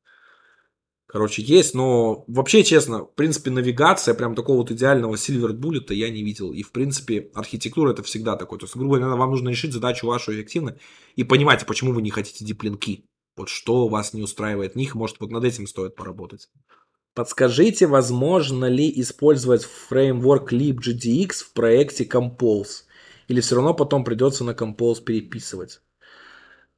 Короче, есть, но вообще, честно, в принципе, навигация прям такого вот идеального Silver Bullet я не видел. И, в принципе, архитектура это всегда такой. То есть, грубо говоря, вам нужно решить задачу вашу эффективно и понимать, почему вы не хотите диплинки. Вот что вас не устраивает них, может, вот над этим стоит поработать. Подскажите, возможно ли использовать фреймворк libgdx в проекте Compose? Или все равно потом придется на Compose переписывать?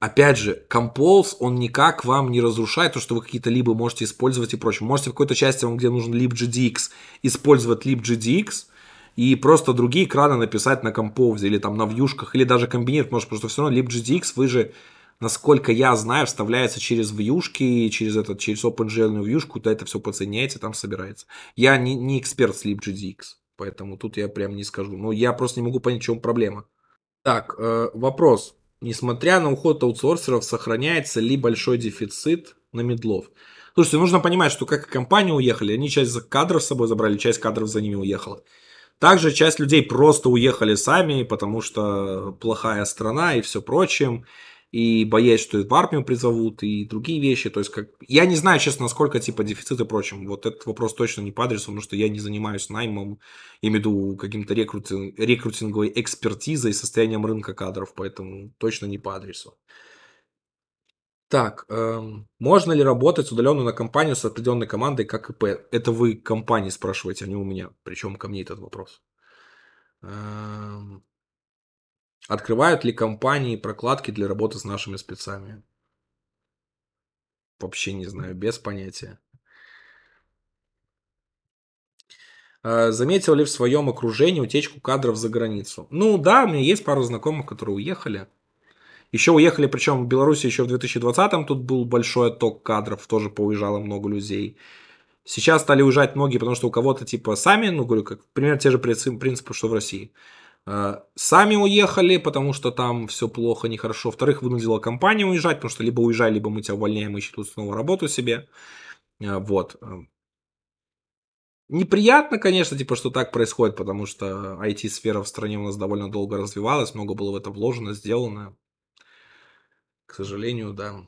Опять же, Compose, он никак вам не разрушает то, что вы какие-то либо можете использовать и прочее. Можете в какой-то части, вам, где нужен libgdx, использовать libgdx, и просто другие экраны написать на Compose или там на вьюшках, или даже комбинировать, может, потому что все равно libgdx вы же, насколько я знаю, вставляется через вьюшки, через этот, через OpenGL вьюшку, то это все подсоединяется, там собирается. Я не, не эксперт с libgdx, поэтому тут я прям не скажу. Но я просто не могу понять, в чем проблема. Так, э, вопрос. Несмотря на уход аутсорсеров, сохраняется ли большой дефицит на медлов? Слушайте, нужно понимать, что как и компании уехали, они часть кадров с собой забрали, часть кадров за ними уехала. Также часть людей просто уехали сами, потому что плохая страна и все прочее и боясь, что в армию призовут, и другие вещи. То есть, как... я не знаю, честно, насколько типа дефицит и прочим. Вот этот вопрос точно не по адресу, потому что я не занимаюсь наймом, я имею в виду каким-то рекрутинг... рекрутинговой экспертизой, состоянием рынка кадров, поэтому точно не по адресу. Так, эм, можно ли работать удаленно на компанию с определенной командой, как ИП? Это вы компании спрашиваете, а не у меня. Причем ко мне этот вопрос. Эм, Открывают ли компании прокладки для работы с нашими спецами? Вообще не знаю, без понятия. А, заметил ли в своем окружении утечку кадров за границу? Ну да, у меня есть пару знакомых, которые уехали. Еще уехали, причем в Беларуси еще в 2020-м тут был большой отток кадров, тоже поуезжало много людей. Сейчас стали уезжать многие, потому что у кого-то типа сами, ну говорю, как примерно те же принципы, что в России. Э, сами уехали, потому что там все плохо, нехорошо. Во-вторых, вынудила компания уезжать, потому что либо уезжай, либо мы тебя увольняем, ищи тут снова работу себе. Э, вот. Э, неприятно, конечно, типа, что так происходит, потому что IT-сфера в стране у нас довольно долго развивалась, много было в это вложено, сделано. К сожалению, да.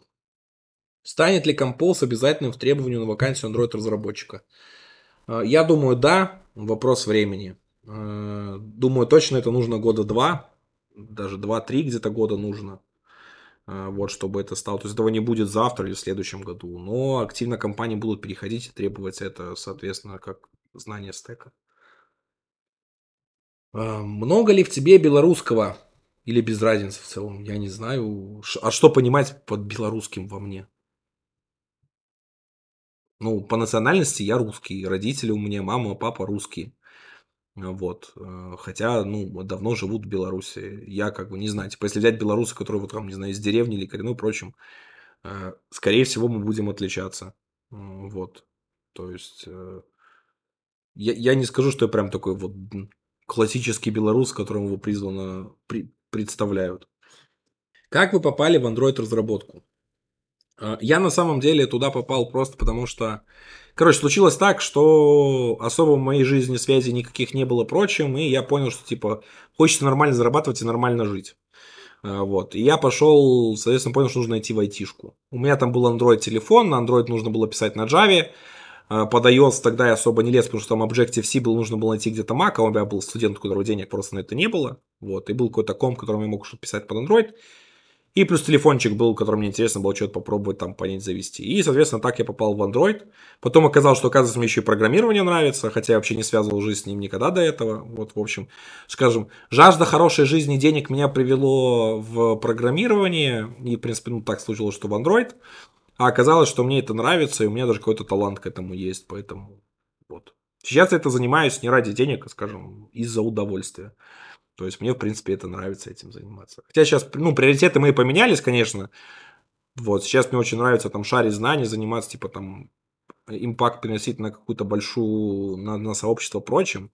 Станет ли Compose обязательным в требовании на вакансию Android-разработчика? Я думаю, да. Вопрос времени. Э, думаю, точно это нужно года два, даже два-три где-то года нужно. Э, вот, чтобы это стало. То есть этого не будет завтра или в следующем году. Но активно компании будут переходить и требовать это, соответственно, как знание стека. Э, много ли в тебе белорусского? Или без разницы в целом? Я не знаю. А что понимать под белорусским во мне? Ну, по национальности я русский. Родители у меня, мама, папа русские. Вот. Э, хотя, ну, давно живут в Беларуси. Я как бы не знаю. Типа, если взять белорусы, которые вот там, не знаю, из деревни или коренной, прочим, э, скорее всего, мы будем отличаться. Вот. То есть, э, я, я не скажу, что я прям такой вот классический белорус, которому его призвано при, представляют. Как вы попали в Android разработку? Я на самом деле туда попал просто потому, что Короче, случилось так, что особо в моей жизни связи никаких не было прочим, и я понял, что, типа, хочется нормально зарабатывать и нормально жить. А, вот. И я пошел, соответственно, понял, что нужно найти в айтишку. У меня там был Android телефон, на Android нужно было писать на Java. А, под iOS тогда я особо не лез, потому что там Objective-C был, нужно было найти где-то Mac, а у меня был студент, у которого денег просто на это не было. Вот. И был какой-то комп, которым я мог что-то писать под Android. И плюс телефончик был, который мне интересно было что-то попробовать там понять, завести. И, соответственно, так я попал в Android. Потом оказалось, что, оказывается, мне еще и программирование нравится, хотя я вообще не связывал жизнь с ним никогда до этого. Вот, в общем, скажем, жажда хорошей жизни денег меня привело в программирование. И, в принципе, ну, так случилось, что в Android. А оказалось, что мне это нравится, и у меня даже какой-то талант к этому есть, поэтому вот. Сейчас я это занимаюсь не ради денег, а, скажем, из-за удовольствия. То есть мне, в принципе, это нравится этим заниматься. Хотя сейчас, ну, приоритеты мои поменялись, конечно. Вот, сейчас мне очень нравится там шарить знаний, заниматься, типа, там, импакт переносить на какую-то большую, на, на сообщество прочим.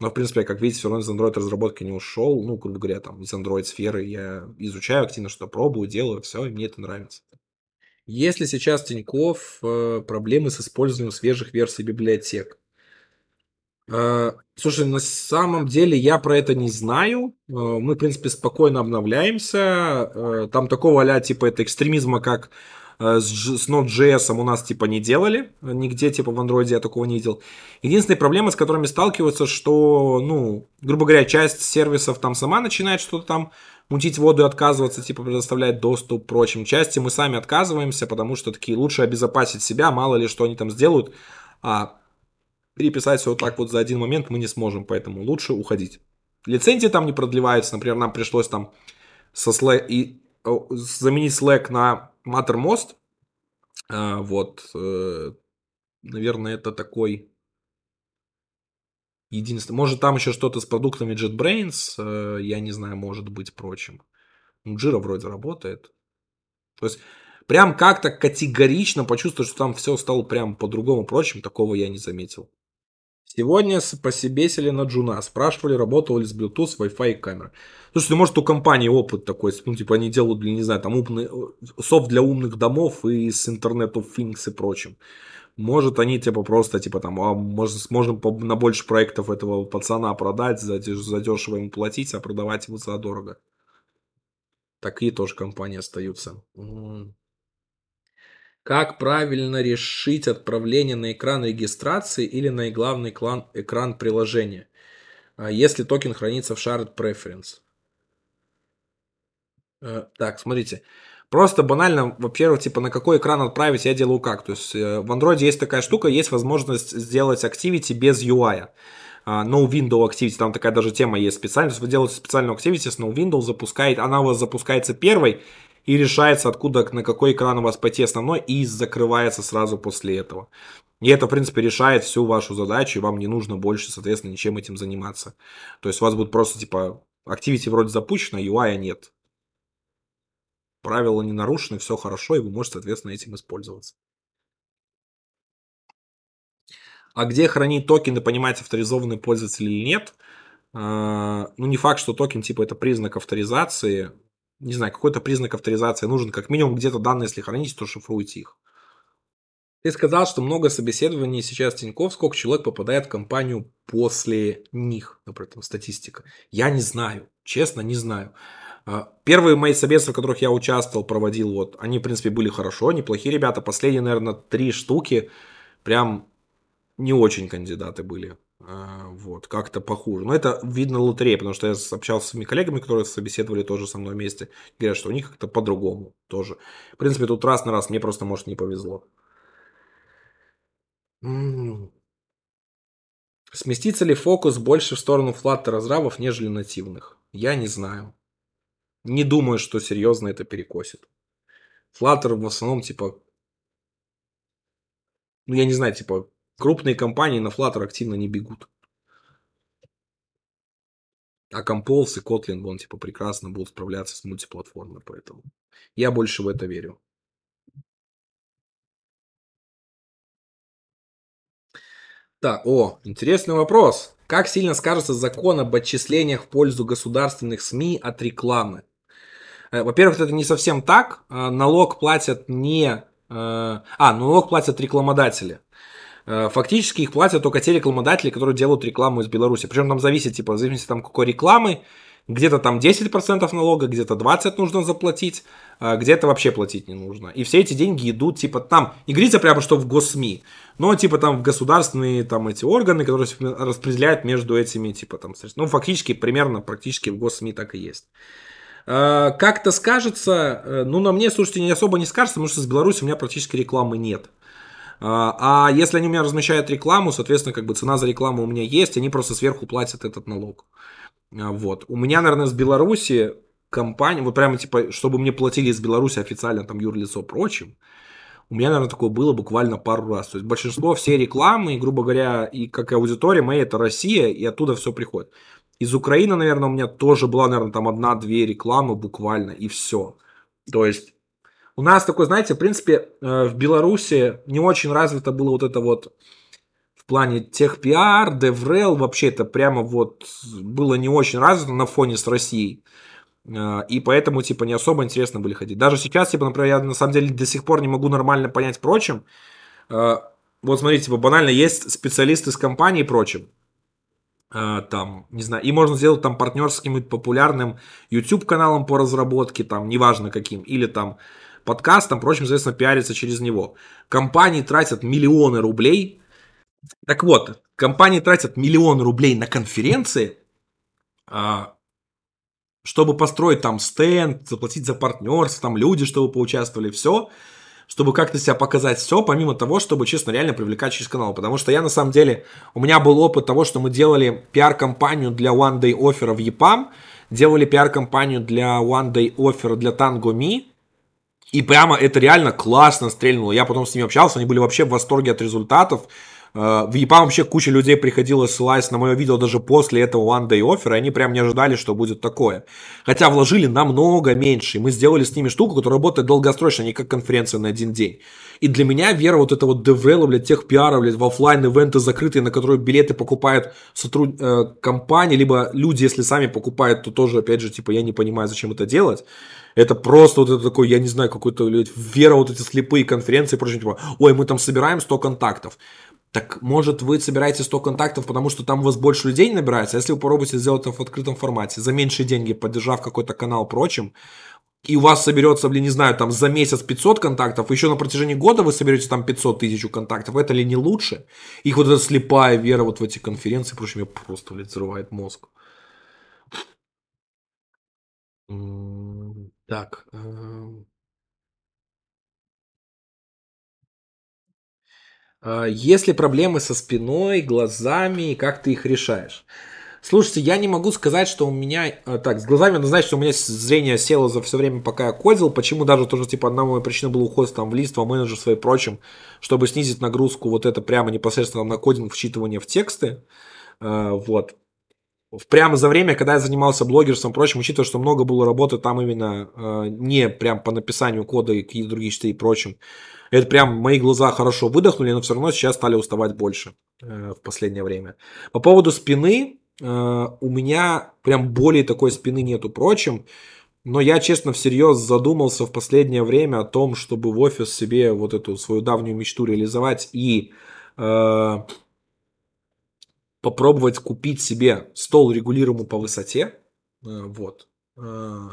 Но, в принципе, как видите, все равно из Android разработки не ушел. Ну, грубо говоря, там, из Android сферы я изучаю активно, что пробую, делаю, все, и мне это нравится. Если сейчас Тиньков э, проблемы с использованием свежих версий библиотек? Э, слушай, на самом деле я про это не знаю. Э, мы, в принципе, спокойно обновляемся. Э, там такого а типа это экстремизма, как Э, с Node.js у нас типа не делали, нигде типа в Android я такого не видел. Единственная проблема, с которыми сталкиваются, что, ну, грубо говоря, часть сервисов там сама начинает что-то там мутить воду и отказываться, типа предоставлять доступ прочим. Части мы сами отказываемся, потому что такие лучше обезопасить себя, мало ли что они там сделают, а переписать все вот так вот за один момент мы не сможем, поэтому лучше уходить. Лицензии там не продлеваются, например, нам пришлось там со Slack и заменить Slack на Mattermost. А, вот. Э, наверное, это такой единственный. Может, там еще что-то с продуктами JetBrains. Э, я не знаю, может быть, прочим. Ну, Jira вроде работает. То есть, прям как-то категорично почувствовать, что там все стало прям по-другому прочим, такого я не заметил. Сегодня посебесили на Джуна. Спрашивали, работал ли с Bluetooth, Wi-Fi и камера. Слушайте, ну, может у компании опыт такой, ну типа они делают, для, не знаю, там умный, софт для умных домов и с Internet of Things и прочим. Может они типа просто типа там, а может, можно на больше проектов этого пацана продать, за, за дешево ему платить, а продавать ему за дорого. Такие тоже компании остаются. Как правильно решить отправление на экран регистрации или на главный экран, экран приложения, а если токен хранится в Shared Preference? Э, так, смотрите. Просто банально, во-первых, типа на какой экран отправить я делаю как. То есть э, в Android есть такая штука, есть возможность сделать Activity без UI. Uh, no Window Activity, там такая даже тема есть специально. То есть вы делаете специальную Activity с No Window, запускает, она у вас запускается первой, и решается, откуда, на какой экран у вас пойти основной, и закрывается сразу после этого. И это, в принципе, решает всю вашу задачу, и вам не нужно больше, соответственно, ничем этим заниматься. То есть у вас будет просто, типа, Activity вроде запущено, UI нет. Правила не нарушены, все хорошо, и вы можете, соответственно, этим использоваться. А где хранить токены, понимать, авторизованный пользователь или нет? А, ну, не факт, что токен, типа, это признак авторизации не знаю, какой-то признак авторизации нужен, как минимум где-то данные, если храните, то шифруйте их. Ты сказал, что много собеседований сейчас Тиньков, сколько человек попадает в компанию после них, например, статистика. Я не знаю, честно, не знаю. А, первые мои собеседования, в которых я участвовал, проводил, вот, они, в принципе, были хорошо, неплохие ребята. Последние, наверное, три штуки прям не очень кандидаты были. А, вот, как-то похуже. Но это видно лотерея, потому что я общался с своими коллегами, которые собеседовали тоже со мной вместе, говорят, что у них как-то по-другому тоже. В принципе, тут раз на раз мне просто, может, не повезло. Сместится ли фокус больше в сторону флатта разрабов, нежели нативных? Я не знаю. Не думаю, что серьезно это перекосит. Flutter в основном, типа, ну, я не знаю, типа, Крупные компании на Flutter активно не бегут. А Compose и Kotlin, вон, типа, прекрасно будут справляться с мультиплатформой, поэтому я больше в это верю. Так, о, интересный вопрос. Как сильно скажется закон об отчислениях в пользу государственных СМИ от рекламы? Э, во-первых, это не совсем так. Э, налог платят не... Э, а, налог платят рекламодатели. Э, фактически их платят только те рекламодатели, которые делают рекламу из Беларуси. Причем там зависит, типа, зависимости там какой рекламы, где-то там 10% налога, где-то 20% нужно заплатить, а где-то вообще платить не нужно. И все эти деньги идут, типа, там, не говорится прямо, что в госсми, но, типа, там, в государственные, там, эти органы, которые распределяют между этими, типа, там, ну, фактически, примерно, практически в госсми так и есть. А, как-то скажется, э, ну, на мне, слушайте, не особо не скажется, потому что с Беларуси у меня практически рекламы нет. А, а если они у меня размещают рекламу, соответственно, как бы цена за рекламу у меня есть, они просто сверху платят этот налог. А, вот. У меня, наверное, с Беларуси компания, вот прямо типа, чтобы мне платили из Беларуси официально там юрлицо прочим, у меня, наверное, такое было буквально пару раз. То есть большинство всей рекламы, грубо говоря, и как аудитория моя, это Россия, и оттуда все приходит. Из Украины, наверное, у меня тоже была, наверное, там одна-две рекламы буквально, и все. То есть у нас такой, знаете, в принципе, э, в Беларуси не очень развито было вот это вот в плане тех пиар, DevRel, вообще это прямо вот было не очень развито на фоне с Россией. Э, и поэтому, типа, не особо интересно были ходить. Даже сейчас, типа, например, я на самом деле до сих пор не могу нормально понять прочим. Э, вот смотрите, типа, банально есть специалисты с компанией и прочим. Там, не знаю, и можно сделать там партнер с популярным YouTube каналом по разработке, там, неважно каким, или там подкастом, прочим, соответственно, пиариться через него. Компании тратят миллионы рублей. Так вот, компании тратят миллионы рублей на конференции, а, чтобы построить там стенд, заплатить за партнерство, там люди, чтобы поучаствовали, все, чтобы как-то себя показать все, помимо того, чтобы, честно, реально привлекать через канал. Потому что я, на самом деле, у меня был опыт того, что мы делали пиар-компанию для One Day Offer в EPAM, делали пиар-компанию для One Day Offer для Tango Me, и прямо это реально классно стрельнуло. Я потом с ними общался, они были вообще в восторге от результатов. Э, в ЕПАМ вообще куча людей приходила, ссылаясь на мое видео даже после этого One Day Offer, и они прям не ожидали, что будет такое. Хотя вложили намного меньше, и мы сделали с ними штуку, которая работает долгосрочно, не как конференция на один день. И для меня вера вот это вот девела, блядь, тех пиаров, блядь, в офлайн ивенты закрытые, на которые билеты покупают сотруд... э, компании, либо люди, если сами покупают, то тоже, опять же, типа, я не понимаю, зачем это делать. Это просто вот это такой, я не знаю, какой-то вера, вот эти слепые конференции и прочее, типа, ой, мы там собираем 100 контактов. Так может вы собираете 100 контактов, потому что там у вас больше людей набирается? Если вы попробуете сделать это в открытом формате, за меньшие деньги, поддержав какой-то канал прочим, и у вас соберется, блин, не знаю, там за месяц 500 контактов, еще на протяжении года вы соберете там 500 тысяч контактов, это ли не лучше? Их вот эта слепая вера вот в эти конференции, прочим, меня просто, блин, взрывает мозг. Так. Эм. А, есть ли проблемы со спиной, глазами, и как ты их решаешь? Слушайте, я не могу сказать, что у меня... Э, так, с глазами надо знать, что у меня зрение село за все время, пока я кодил. Почему даже тоже, типа, одна моя причина была уход там в лист, во менеджерство и прочим, чтобы снизить нагрузку вот это прямо непосредственно на кодинг, вчитывание в тексты. Э, вот прямо за время, когда я занимался блогерством, прочим, учитывая, что много было работы там именно э, не прям по написанию кода и какие-то другие части и прочим, это прям мои глаза хорошо выдохнули, но все равно сейчас стали уставать больше э, в последнее время. По поводу спины, э, у меня прям более такой спины нету прочим, но я, честно, всерьез задумался в последнее время о том, чтобы в офис себе вот эту свою давнюю мечту реализовать и э, попробовать купить себе стол регулируемый по высоте. Э, вот. Э,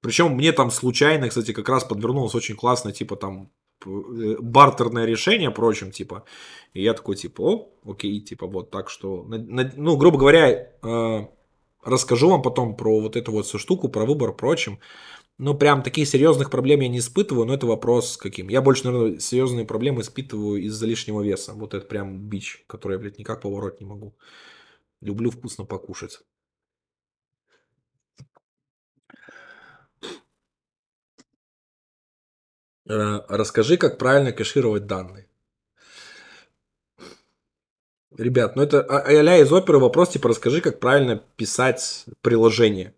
Причем мне там случайно, кстати, как раз подвернулось очень классно, типа там э, бартерное решение, прочим, типа. И я такой, типа, о, окей, типа, вот так что, ну, грубо говоря, расскажу вам потом про вот эту вот всю штуку, про выбор, прочим. Ну, прям таких серьезных проблем я не испытываю, но это вопрос каким. Я больше, наверное, серьезные проблемы испытываю из-за лишнего веса. Вот это прям бич, который я, блядь, никак поворот не могу. Люблю вкусно покушать. Э, расскажи, как правильно кэшировать данные. Ребят, ну это а-ля из оперы вопрос, типа, расскажи, как правильно писать приложение.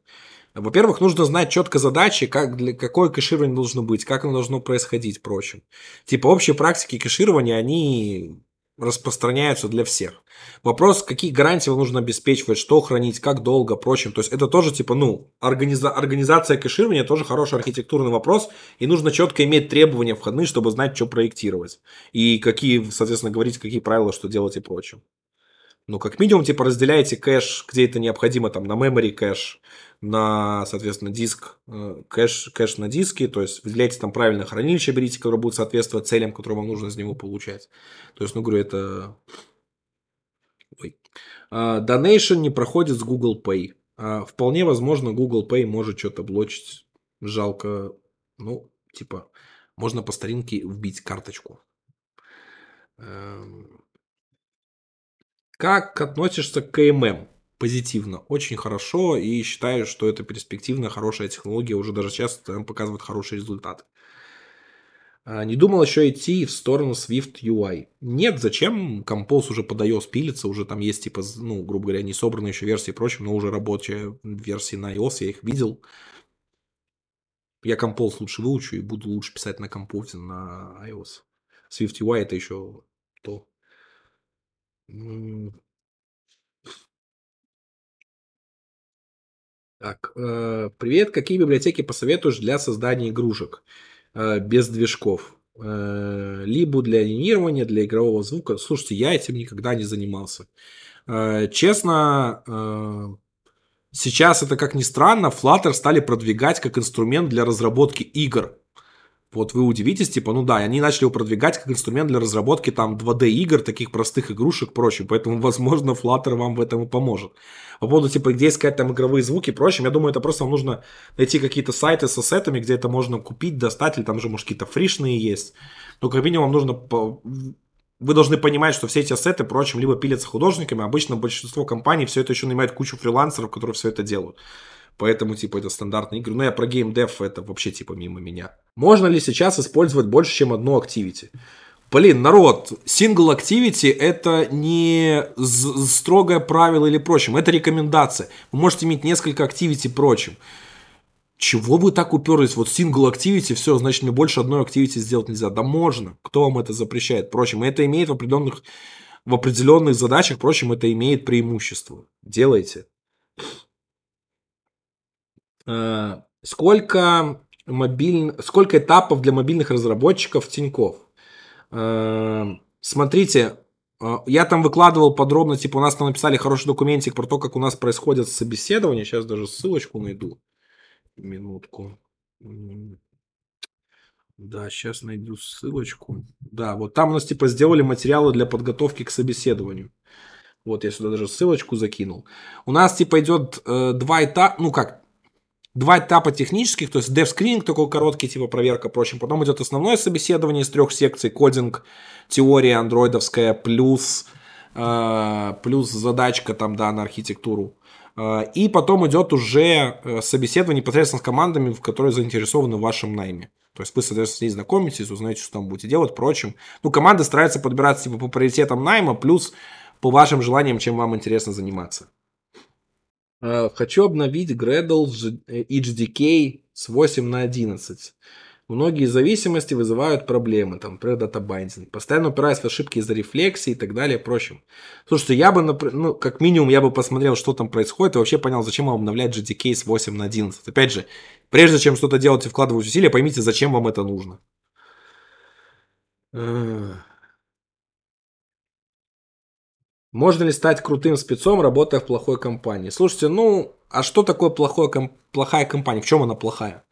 Во-первых, нужно знать четко задачи, как, для, какое кэширование должно быть, как оно должно происходить, прочим. Типа общие практики кэширования, они распространяются для всех. Вопрос, какие гарантии вам нужно обеспечивать, что хранить, как долго, прочим. То есть это тоже типа, ну, организа- организация кэширования тоже хороший архитектурный вопрос, и нужно четко иметь требования входные, чтобы знать, что проектировать. И какие, соответственно, говорить, какие правила, что делать и прочим. Ну, как минимум, типа, разделяете кэш, где это необходимо, там, на memory кэш, на, соответственно, диск, э, кэш, кэш на диске, то есть выделяйте там правильное хранилище, берите, которое будет соответствовать целям, которые вам нужно из него получать. То есть, ну, говорю, это... Ой. Uh, Donation не проходит с Google Pay. Uh, вполне возможно, Google Pay может что-то блочить. Жалко. Ну, типа, можно по старинке вбить карточку. Как относишься к КММ? Позитивно, очень хорошо и считаю, что это перспективная, хорошая технология, уже даже сейчас показывает хороший результат. А, не думал еще идти в сторону Swift UI. Нет, зачем? Compose уже под iOS пилится, уже там есть, типа, ну, грубо говоря, не собранные еще версии и прочее, но уже рабочие версии на iOS, я их видел. Я Compose лучше выучу и буду лучше писать на Compose, на iOS. Swift UI это еще то. Так, э, привет. Какие библиотеки посоветуешь для создания игрушек э, без движков? Э, либо для анимирования, для игрового звука. Слушайте, я этим никогда не занимался. Честно, сейчас это, как ни странно, Flutter стали продвигать как инструмент для разработки игр. Вот вы удивитесь, типа, ну да, они начали его продвигать как инструмент для разработки там 2D игр, таких простых игрушек, прочим, поэтому, [LAUGHS] возможно, Flutter вам в этом и поможет. По поводу, типа, где искать там игровые звуки и прочим, я думаю, это просто вам нужно найти какие-то сайты с ассетами, где это можно купить, достать, или там же, может, какие-то фришные есть. Но, как минимум, вам нужно вы должны понимать, что все эти ассеты, прочим, либо пилятся художниками, обычно большинство компаний все это еще нанимает кучу фрилансеров, которые все это делают. Поэтому, типа, это стандартные игры. Но я про геймдев это вообще, типа, мимо меня. Можно ли сейчас использовать больше, чем одну активити? Блин, народ, single activity это не строгое правило или прочим, это рекомендация. Вы можете иметь несколько activity прочим. Чего вы так уперлись? Вот single activity, все, значит, мне больше одной activity сделать нельзя. Да можно. Кто вам это запрещает? Впрочем, это имеет в определенных, в определенных задачах, впрочем, это имеет преимущество. Делайте. Э, сколько, мобиль... сколько этапов для мобильных разработчиков Тиньков? Э, смотрите, э, я там выкладывал подробно, типа у нас там написали хороший документик про то, как у нас происходит собеседование. Сейчас даже ссылочку найду. Минутку. Да, сейчас найду ссылочку. Да, вот там у нас типа сделали материалы для подготовки к собеседованию. Вот я сюда даже ссылочку закинул. У нас типа идет э, два этапа, ну как, два этапа технических, то есть dev screening такой короткий, типа проверка, прочим. Потом идет основное собеседование из трех секций, кодинг, теория андроидовская, плюс, э, плюс задачка там, да, на архитектуру. Э, и потом идет уже э, собеседование непосредственно с командами, в которые заинтересованы в вашем найме. То есть вы, соответственно, с ней знакомитесь, узнаете, что там будете делать, прочим. Ну, команды стараются подбираться типа по приоритетам найма, плюс по вашим желаниям, чем вам интересно заниматься. Э, хочу обновить Gradle JDK с 8 на 11. Многие зависимости вызывают проблемы, там, например, data binding. Постоянно упираясь в ошибки из-за рефлексии и так далее, прочим. Слушайте, я бы, ну, как минимум, я бы посмотрел, что там происходит, и вообще понял, зачем вам обновлять JDK с 8 на 11. Опять же, прежде чем что-то делать и вкладывать усилия, поймите, зачем вам это нужно. Можно ли стать крутым спецом, работая в плохой компании? Слушайте, ну, а что такое плохое, плохая компания? В чем она плохая?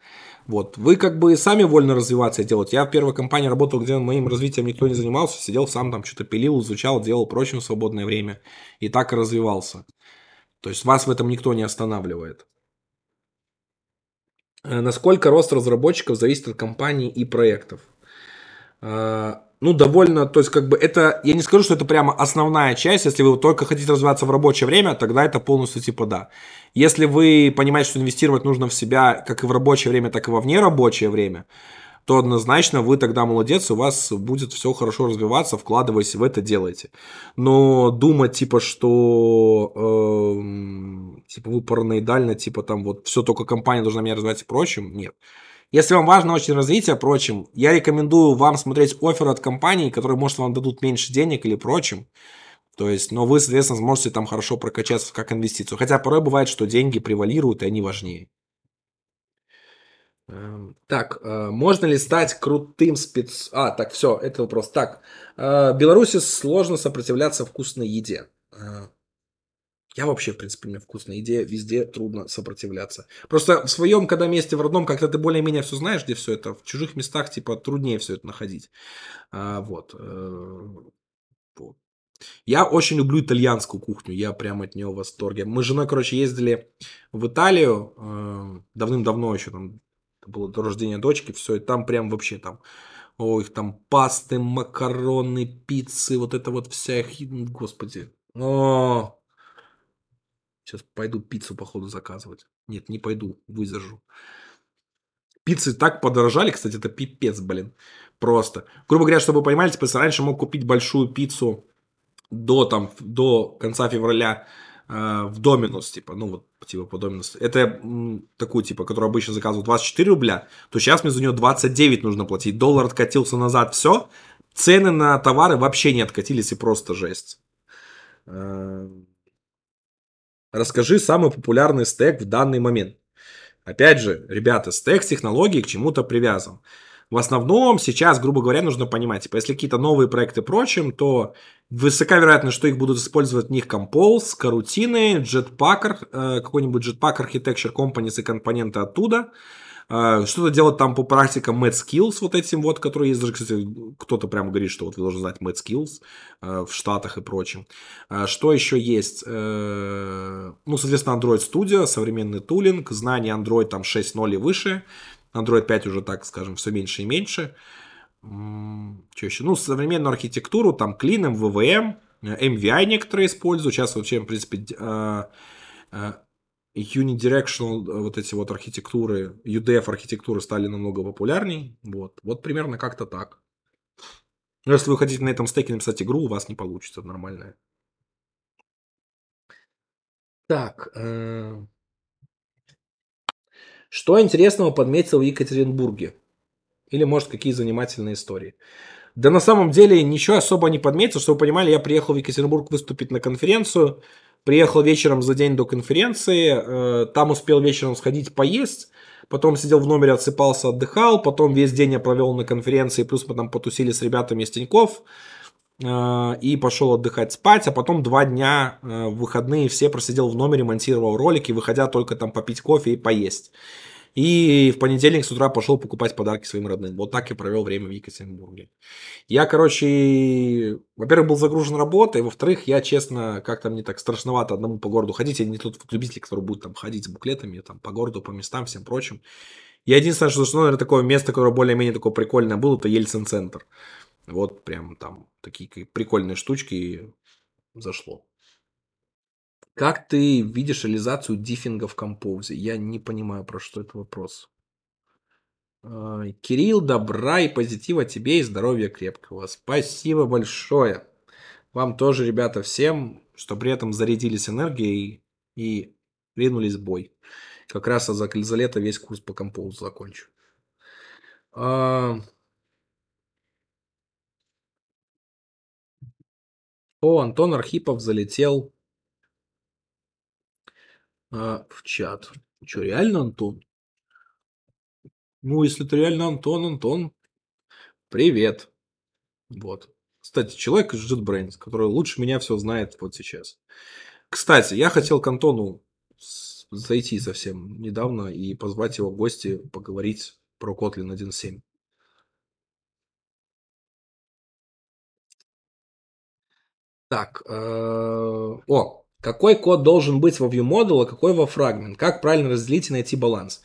Вот, вы как бы сами вольно развиваться и делать. Я в первой компании работал, где моим развитием никто не занимался, сидел сам там что-то пилил, изучал, делал прочим в свободное время. И так и развивался. То есть вас в этом никто не останавливает. Э, насколько рост разработчиков зависит от компании и проектов? Ну, довольно, то есть, как бы это, я не скажу, что это прямо основная часть, если вы только хотите развиваться в рабочее время, тогда это полностью типа да. Если вы понимаете, что инвестировать нужно в себя как и в рабочее время, так и во внерабочее время, то однозначно вы тогда молодец, у вас будет все хорошо развиваться, вкладываясь в это, делайте. Но думать, типа, что э, типа вы параноидально, типа там вот все только компания должна меня развивать и прочим, нет. Если вам важно очень развитие, прочим, я рекомендую вам смотреть офер от компаний, которые, может, вам дадут меньше денег или прочим. То есть, но вы, соответственно, сможете там хорошо прокачаться как инвестицию. Хотя порой бывает, что деньги превалируют, и они важнее. Эм, так, э, можно ли стать крутым спец... А, так, все, это вопрос. Так, э, Беларуси сложно сопротивляться вкусной еде. Я вообще, в принципе, меня вкусная идея, везде трудно сопротивляться. Просто в своем, когда месте в родном, как-то ты более-менее все знаешь, где все это, в чужих местах, типа, труднее все это находить. А. Э, вот. Я очень люблю итальянскую кухню, я прям от нее в восторге. Мы с женой, короче, ездили в Италию э, давным-давно еще, там, было до рождения дочки, все, и там прям вообще там, ой, там пасты, макароны, пиццы, вот это вот вся, господи, о, Сейчас пойду пиццу, походу, заказывать. Нет, не пойду, выдержу. Пиццы так подорожали, кстати, это пипец, блин. Просто. Грубо говоря, чтобы вы понимали, типа, раньше мог купить большую пиццу до, там, до конца февраля э, в Доминус, типа, ну вот, типа по Доминус. Это м, такую, типа, которую обычно заказывал 24 рубля, то сейчас мне за нее 29 нужно платить. Доллар откатился назад, все. Цены на товары вообще не откатились и просто жесть. Расскажи самый популярный стек в данный момент. Опять же, ребята, стек технологий к чему-то привязан. В основном сейчас, грубо говоря, нужно понимать, типа, если какие-то новые проекты прочим, то высока вероятность, что их будут использовать в них Compose, карутины, Jetpack, э, какой-нибудь Jetpack Architecture Companies и компоненты оттуда. Э, что-то делать там по практикам Mad Skills вот этим вот, которые есть. Даже, кстати, кто-то прямо говорит, что вот вы должны знать Mad Skills э, в Штатах и прочем. Что еще есть? Ну, соответственно, Android Studio, современный тулинг, знание Android там 6.0 и выше – Android 5 уже, так скажем, все меньше и меньше. Что еще? Ну, современную архитектуру, там Clean, MVVM, MVI некоторые используют. Сейчас вообще, в принципе, unidirectional вот эти вот архитектуры, UDF архитектуры стали намного популярней. Вот, вот примерно как-то так. Но если вы хотите на этом стеке написать игру, у вас не получится нормальная. Так. Э... Что интересного подметил в Екатеринбурге? Или, может, какие занимательные истории? Да на самом деле ничего особо не подметил. Чтобы вы понимали, я приехал в Екатеринбург выступить на конференцию. Приехал вечером за день до конференции. Э, там успел вечером сходить поесть. Потом сидел в номере, отсыпался, отдыхал. Потом весь день я провел на конференции. Плюс мы там потусили с ребятами из Тинькофф. Э, и пошел отдыхать спать, а потом два дня э, в выходные все просидел в номере, монтировал ролики, выходя только там попить кофе и поесть. И в понедельник с утра пошел покупать подарки своим родным. Вот так я провел время в Екатеринбурге. Я, короче, во-первых, был загружен работой, во-вторых, я, честно, как-то мне так страшновато одному по городу ходить. Я не тот любитель, который будет там ходить с буклетами там, по городу, по местам, всем прочим. Я единственное, что, наверное, такое место, которое более-менее такое прикольное было, это Ельцин-центр. Вот прям там такие прикольные штучки зашло. Как ты видишь реализацию диффинга в композе? Я не понимаю, про что это вопрос. Кирилл, добра и позитива тебе и здоровья крепкого. Спасибо большое. Вам тоже, ребята, всем, что при этом зарядились энергией и ринулись в бой. Как раз за, за лето весь курс по композу закончу. А, О, Антон Архипов залетел а, в чат. Что, реально Антон? Ну, если это реально Антон, Антон, привет. Вот. Кстати, человек из JetBrains, который лучше меня все знает вот сейчас. Кстати, я хотел к Антону зайти совсем недавно и позвать его в гости поговорить про Kotlin 1.7. Так, э, о, какой код должен быть во ViewModel, а какой во фрагмент? Как правильно разделить и найти баланс?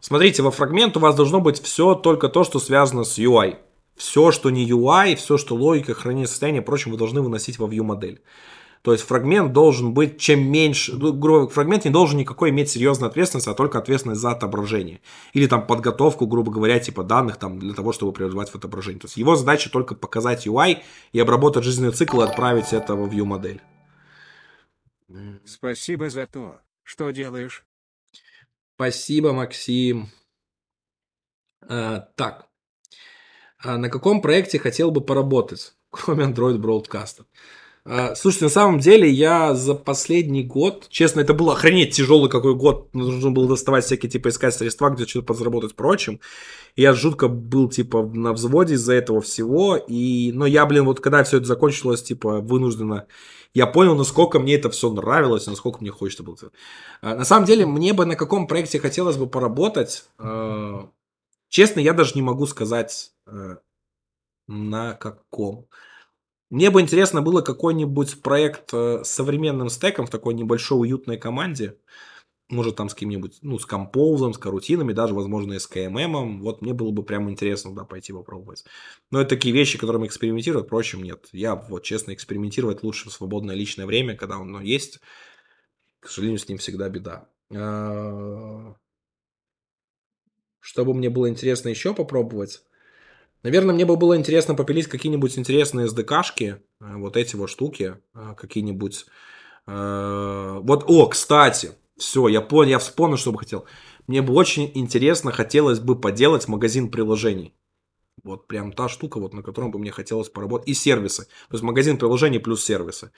Смотрите, во фрагмент у вас должно быть все только то, что связано с UI. Все, что не UI, все, что логика, хранение состояния и прочее, вы должны выносить во view То есть фрагмент должен быть чем меньше, ну, фрагмент не должен никакой иметь серьезной ответственности, а только ответственность за отображение. Или там подготовку, грубо говоря, типа данных там для того, чтобы преобразовать в отображение. То есть его задача только показать UI и обработать жизненный цикл и отправить это в view модель. Спасибо за то, что делаешь. Спасибо, Максим. А, так. А на каком проекте хотел бы поработать, [LAUGHS] кроме Android Broadcast? А, слушайте, на самом деле я за последний год, честно, это был охренеть тяжелый какой год, нужно было доставать всякие, типа, искать средства, где что-то подзаработать прочим. Я жутко был, типа, на взводе из-за этого всего, и, но я, блин, вот когда все это закончилось, типа, вынужденно, я понял, насколько мне это все нравилось, насколько мне хочется было. А, на самом деле, мне бы на каком проекте хотелось бы поработать, а, честно, я даже не могу сказать, на каком. Мне бы интересно было какой-нибудь проект э, с современным стеком в такой небольшой уютной команде. Может, там с кем-нибудь, ну, с композом, с карутинами, даже, возможно, и с КММом. Вот мне было бы прям интересно да, пойти попробовать. Но это такие вещи, которыми экспериментировать, впрочем, нет. Я, вот, честно, экспериментировать лучше в свободное личное время, когда оно есть. К сожалению, с ним всегда беда. А, Чтобы мне было интересно еще попробовать, Наверное, мне бы было интересно попилить какие-нибудь интересные SDK-шки, э, вот эти вот штуки, э, какие-нибудь... Э, вот, о, кстати, все, я понял, я вспомнил, что бы хотел. Мне бы очень интересно, хотелось бы поделать магазин приложений. Вот прям та штука, вот, на котором бы мне хотелось поработать. И сервисы. То есть магазин приложений плюс сервисы.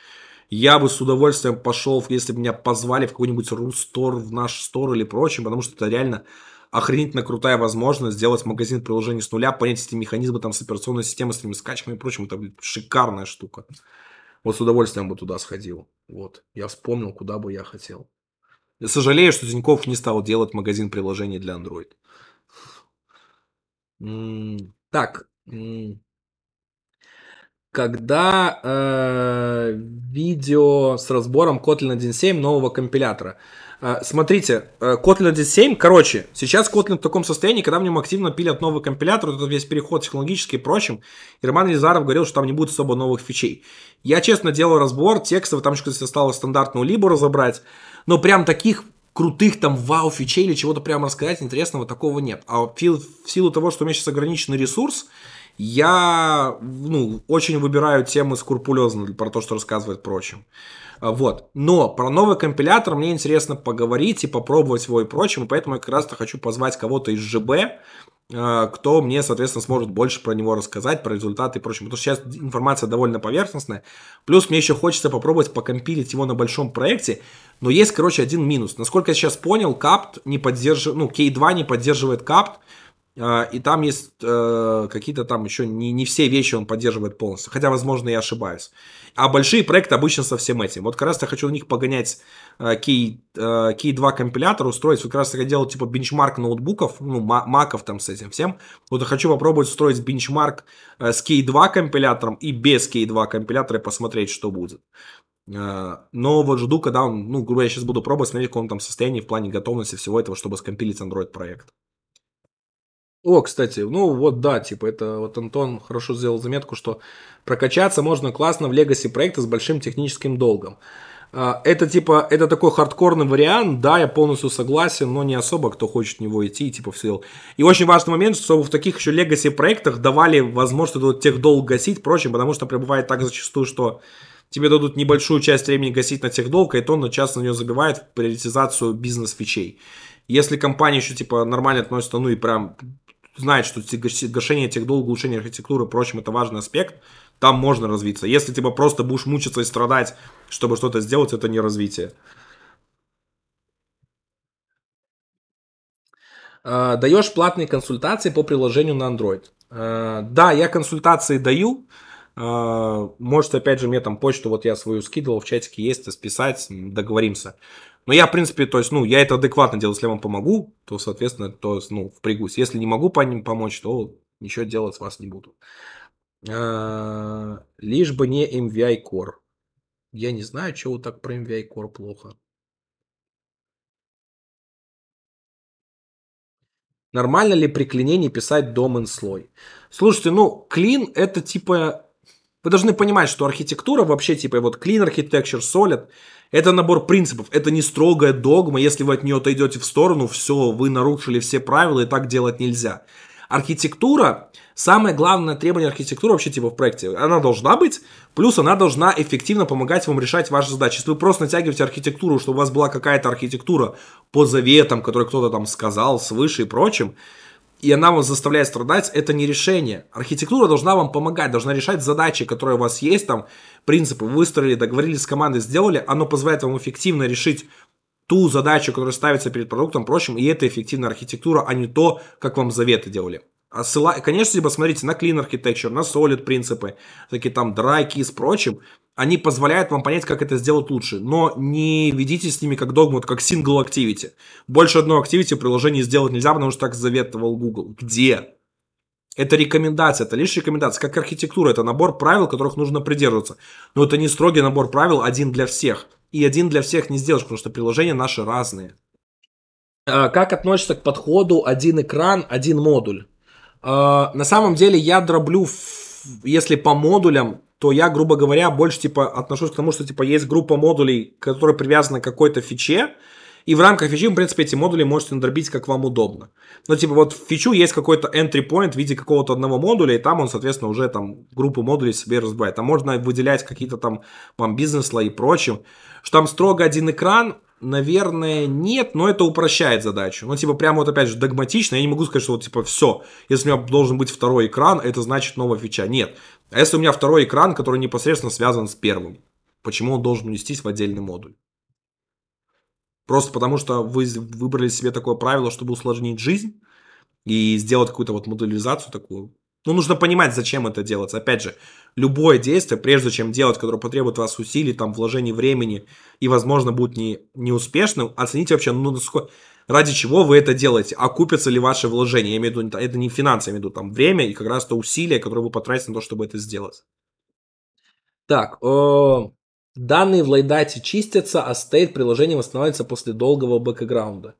Я бы с удовольствием пошел, если бы меня позвали в какой-нибудь Рустор, в наш стор или прочим, потому что это реально охренительно крутая возможность сделать магазин приложений с нуля, понять эти механизмы там с операционной системой, с этими скачками и прочим. Это блин, шикарная штука. Вот с удовольствием бы туда сходил. Вот. Я вспомнил, куда бы я хотел. Сожалею, что Тиньков не стал делать магазин приложений для Android. Так, когда э, видео с разбором Kotlin 1.7 нового компилятора. Э, смотрите, э, Kotlin 1.7, короче, сейчас Kotlin в таком состоянии, когда в нем активно пилят новый компилятор, этот весь переход технологический и прочим, и Роман Елизаров говорил, что там не будет особо новых фичей. Я, честно, делал разбор текстов, там еще, кстати, осталось стандартную либо разобрать, но прям таких крутых там вау фичей или чего-то прямо рассказать интересного такого нет. А в силу того, что у меня сейчас ограниченный ресурс, я ну, очень выбираю темы скрупулезно про то, что рассказывает прочим. А, вот. Но про новый компилятор мне интересно поговорить и попробовать его и прочим, поэтому я как раз-то хочу позвать кого-то из ЖБ, а, кто мне, соответственно, сможет больше про него рассказать, про результаты и прочим. Потому что сейчас информация довольно поверхностная. Плюс мне еще хочется попробовать покомпилить его на большом проекте. Но есть, короче, один минус. Насколько я сейчас понял, CAPT не поддерживает, ну, K2 не поддерживает CAPT. А, и там есть э, какие-то там еще не, не все вещи он поддерживает полностью. Хотя, возможно, я ошибаюсь. А большие проекты обычно со всем этим. Вот как раз я хочу на них погонять э, Key, э, Key 2 компилятор, устроить. Вот как раз я делал типа бенчмарк ноутбуков, ну, маков там с этим всем. Вот я хочу попробовать устроить бенчмарк э, с Key 2 компилятором и без Key 2 компилятора и посмотреть, что будет. Э, но вот жду, когда он, ну, грубо я сейчас буду пробовать, смотреть, в каком там состоянии в плане готовности всего этого, чтобы скомпилить Android проект. О, кстати, ну вот да, типа это вот Антон хорошо сделал заметку, что прокачаться можно классно в Legacy проекты с большим техническим долгом. А, это типа, это такой хардкорный вариант, да, я полностью согласен, но не особо кто хочет в него идти, типа все. И очень важный момент, что в таких еще Legacy проектах давали возможность этот тех долг гасить, прочим, потому что прибывает так зачастую, что тебе дадут небольшую часть времени гасить на тех долг, и то на час на нее забивает в приоритизацию бизнес-фичей. Если компания еще типа нормально относится, ну и прям знает, что гашение тех долг, улучшение архитектуры и прочим это важный аспект, там можно развиться. Если типа просто будешь мучиться и страдать, чтобы что-то сделать, это не развитие. Uh, даешь платные консультации по приложению на Android. Uh, да, я консультации даю. Uh, можете, опять же, мне там почту, вот я свою скидывал, в чатике есть, списать, договоримся. Но я, в принципе, то есть, ну, я это адекватно делаю. Если я вам помогу, то, соответственно, то, ну, впрягусь. Если не могу по ним помочь, то ничего делать с вас не буду. А, лишь бы не MVI Core. Я не знаю, чего так про MVI Core плохо. Нормально ли при клине писать домен слой? Слушайте, ну, клин это типа... Вы должны понимать, что архитектура вообще типа вот clean architecture, solid, это набор принципов, это не строгая догма, если вы от нее отойдете в сторону, все, вы нарушили все правила, и так делать нельзя. Архитектура, самое главное требование архитектуры вообще типа в проекте, она должна быть, плюс она должна эффективно помогать вам решать ваши задачи. Если вы просто натягиваете архитектуру, чтобы у вас была какая-то архитектура по заветам, который кто-то там сказал свыше и прочим, и она вас заставляет страдать, это не решение. Архитектура должна вам помогать, должна решать задачи, которые у вас есть, там, принципы выстроили, договорились с командой, сделали, оно позволяет вам эффективно решить ту задачу, которая ставится перед продуктом, прочим, и это эффективная архитектура, а не то, как вам заветы делали. А ссыла... Конечно, если посмотрите на Clean Architecture, на Solid принципы, такие там Dry Keys, прочим, они позволяют вам понять, как это сделать лучше. Но не ведите с ними как догму, как single activity. Больше одной activity в приложении сделать нельзя, потому что так заветовал Google. Где? Это рекомендация, это лишь рекомендация. Как архитектура, это набор правил, которых нужно придерживаться. Но это не строгий набор правил, один для всех. И один для всех не сделаешь, потому что приложения наши разные. А, как относится к подходу один экран, один модуль? А, на самом деле я дроблю, если по модулям, то я, грубо говоря, больше типа отношусь к тому, что типа есть группа модулей, которые привязаны к какой-то фиче, И в рамках фичи, в принципе, эти модули можете надробить как вам удобно. Но, типа, вот в фичу есть какой-то entry point в виде какого-то одного модуля, и там он, соответственно, уже там группу модулей себе разбирает. Там можно выделять какие-то там вам бизнес-слои и прочим. Что там строго один экран, наверное, нет, но это упрощает задачу. Ну, типа, прямо вот опять же догматично, я не могу сказать, что вот, типа, все, если у меня должен быть второй экран, это значит новая фича. Нет. А если у меня второй экран, который непосредственно связан с первым, почему он должен унестись в отдельный модуль? Просто потому, что вы выбрали себе такое правило, чтобы усложнить жизнь и сделать какую-то вот моделизацию такую. Ну, нужно понимать, зачем это делается. Опять же, любое действие, прежде чем делать, которое потребует вас усилий, там, вложений времени и, возможно, будет не, неуспешным, оцените вообще, ну, насколько, ради чего вы это делаете, окупятся ли ваши вложения. Я имею в виду, это не финансы, я имею в виду там время и как раз то усилия, которые вы потратите на то, чтобы это сделать. Так, о, Данные в лайдате чистятся, а стейт приложения восстанавливается после долгого бэкграунда.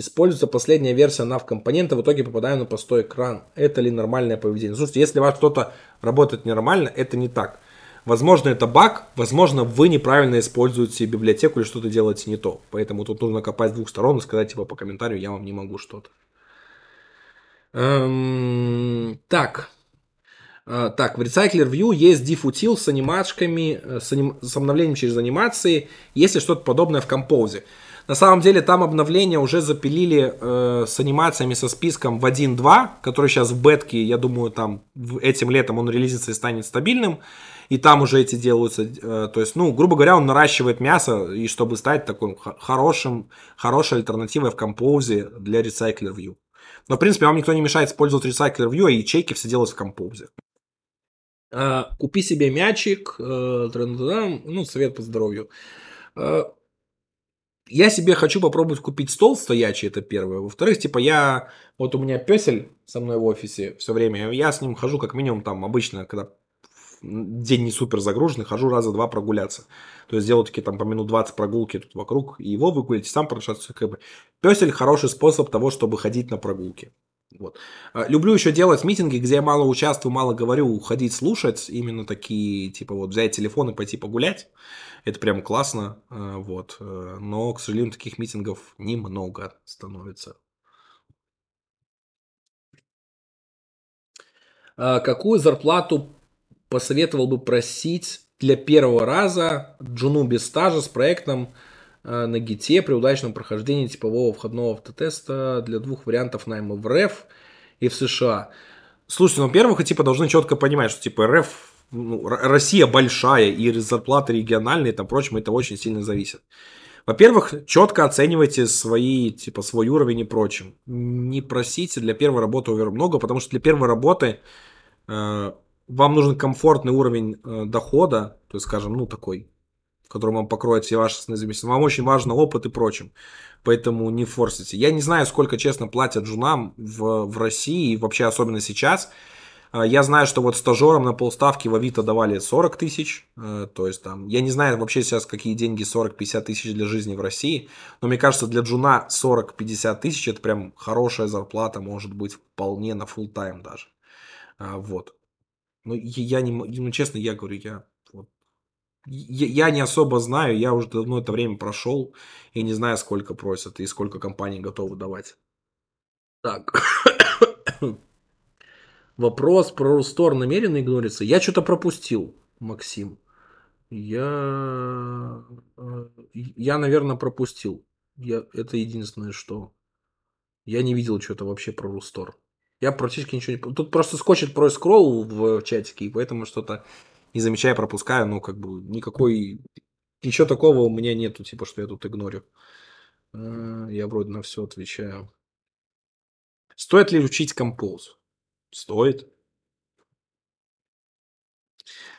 Используется последняя версия nav компонента, в итоге попадаем на пустой экран. Это ли нормальное поведение? Слушайте, если у вас кто-то работает ненормально, это не так. Возможно, это баг, возможно, вы неправильно используете библиотеку или что-то делаете не то. Поэтому тут нужно копать с двух сторон и сказать, типа, по комментарию я вам не могу что-то. Эм, так, а, так, в Recycler View есть дифутил с анимашками, э, с, аним... с обновлением через анимации, если что-то подобное в Compose. На самом деле там обновления уже запилили э, с анимациями со списком в 1.2, который сейчас в бетке, я думаю, там этим летом он релизится и станет стабильным. И там уже эти делаются, э, то есть, ну, грубо говоря, он наращивает мясо, и чтобы стать таким хорошим, хорошей альтернативой в Compose для Recycler View. Но, в принципе, вам никто не мешает использовать Recycler View, и ячейки все делать в Compose. А, купи себе мячик, э, ну, совет по здоровью. Я себе хочу попробовать купить стол стоячий, это первое. Во-вторых, типа я, вот у меня песель со мной в офисе все время, я с ним хожу как минимум там обычно, когда день не супер загруженный, хожу раза два прогуляться. То есть делаю такие там по минут 20 прогулки тут вокруг, и его выгулить, сам прошаться. Как бы. Песель хороший способ того, чтобы ходить на прогулки. Вот. А, люблю еще делать митинги, где я мало участвую, мало говорю, ходить слушать, именно такие, типа вот взять телефон и пойти погулять. Это прям классно, а, вот. Э, но, к сожалению, таких митингов немного становится. А какую зарплату посоветовал бы просить для первого раза джуну без стажа с проектом Э, на гите при удачном прохождении типового входного автотеста для двух вариантов найма в РФ и в США. Слушайте, ну, во-первых, вы типа должны четко понимать, что типа РФ, ну, Россия большая и зарплаты региональные там прочим, это очень сильно зависит. Во-первых, четко оценивайте свои, типа, свой уровень и прочим. Не просите для первой работы овер много, потому что для первой работы э, вам нужен комфортный уровень э, дохода, то есть, скажем, ну, такой которым вам покроет все ваши независимости. Вам очень важен опыт и прочим. Поэтому не форсите. Я не знаю, сколько, честно, платят жунам в, в России, вообще особенно сейчас. А, я знаю, что вот стажерам на полставки в Авито давали 40 тысяч. Э, то есть там, я не знаю вообще сейчас, какие деньги 40-50 тысяч для жизни в России. Но мне кажется, для джуна 40-50 тысяч это прям хорошая зарплата, может быть, вполне на full тайм даже. А, вот. Ну, я не, ну, честно, я говорю, я я не особо знаю, я уже давно это время прошел и не знаю, сколько просят и сколько компаний готовы давать. Так. Вопрос про Рустор намеренно игнорится. Я что-то пропустил, Максим. Я, э, я, наверное, пропустил. Я, это единственное, что... Я не видел что-то вообще про Рустор. Я практически ничего не... Тут просто скочит про скролл в чатике, и поэтому что-то не замечая, пропускаю, ну, как бы, никакой, ничего такого у меня нету, типа, что я тут игнорю. Э, я вроде на все отвечаю. Стоит ли учить композ? Стоит.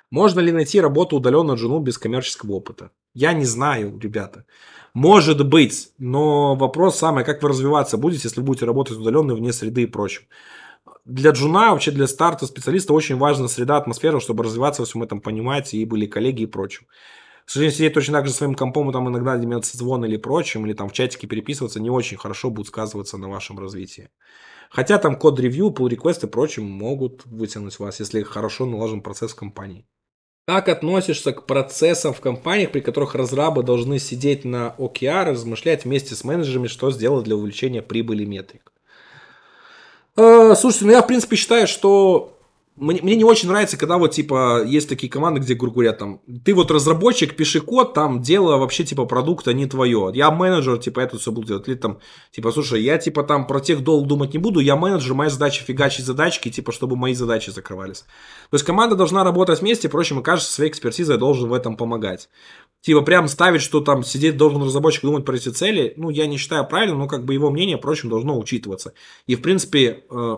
Можно ли найти работу удаленно жену без коммерческого опыта? Я не знаю, ребята. Может быть, но вопрос самый, как вы развиваться будете, если будете работать удаленно вне среды и прочим для джуна, вообще для старта специалиста очень важна среда, атмосфера, чтобы развиваться во всем этом, понимать, и были коллеги и прочим. К сожалению, сидеть точно так же своим компом, там иногда иметь звон или прочим, или там в чатике переписываться, не очень хорошо будет сказываться на вашем развитии. Хотя там код-ревью, pull request и прочим могут вытянуть вас, если хорошо налажен процесс в компании. Как относишься к процессам в компаниях, при которых разрабы должны сидеть на OKR и размышлять вместе с менеджерами, что сделать для увеличения прибыли метрик? Э, слушайте, ну я в принципе считаю, что мне, мне не очень нравится, когда вот, типа, есть такие команды, где говорят, там, ты вот разработчик, пиши код, там, дело вообще, типа, продукта не твое. Я менеджер, типа, это все буду делать. Или там, типа, слушай, я, типа, там, про тех долг думать не буду, я менеджер, моя задача фигачить задачки, типа, чтобы мои задачи закрывались. То есть, команда должна работать вместе, впрочем, и кажется, своей экспертизой должен в этом помогать. Типа, прям ставить, что там сидеть должен разработчик думать про эти цели, ну, я не считаю правильным, но, как бы, его мнение, впрочем, должно учитываться. И, в принципе, э,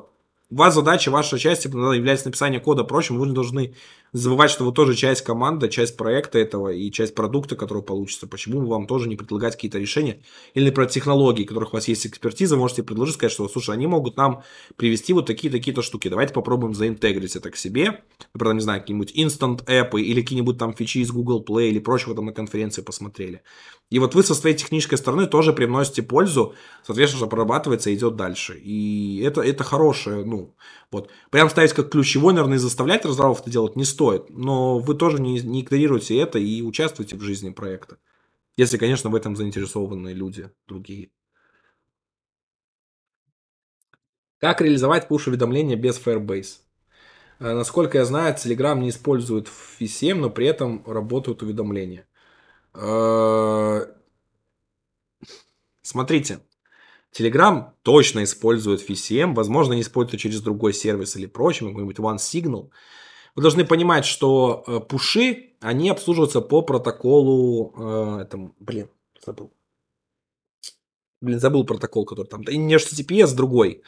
у вас задача, ваша часть типа, является написание кода, прочим, вы должны забывать, что вы тоже часть команды, часть проекта этого и часть продукта, который получится. Почему вам тоже не предлагать какие-то решения? Или про технологии, которых у вас есть экспертиза, можете предложить, сказать, что, слушай, они могут нам привести вот такие-такие-то штуки. Давайте попробуем заинтегрить это к себе. Например, не знаю, какие-нибудь instant эпы или какие-нибудь там фичи из Google Play или прочего там на конференции посмотрели. И вот вы со своей технической стороны тоже привносите пользу, соответственно, прорабатывается и идет дальше. И это, это хорошее, ну, вот. Прям ставить как ключевой, наверное, и заставлять разработчиков это делать не стоит. Но вы тоже не, не игнорируйте это и участвуйте в жизни проекта. Если, конечно, в этом заинтересованы люди другие. Как реализовать пуш-уведомления без Firebase? Э, насколько я знаю, Telegram не использует FSM, но при этом работают уведомления. Э, смотрите, Telegram точно использует VCM, возможно, не использует через другой сервис или прочим, какой-нибудь OneSignal. Вы должны понимать, что э, пуши, они обслуживаются по протоколу, э, этому, блин, забыл. Блин, забыл протокол, который там, и не HTTPS, другой.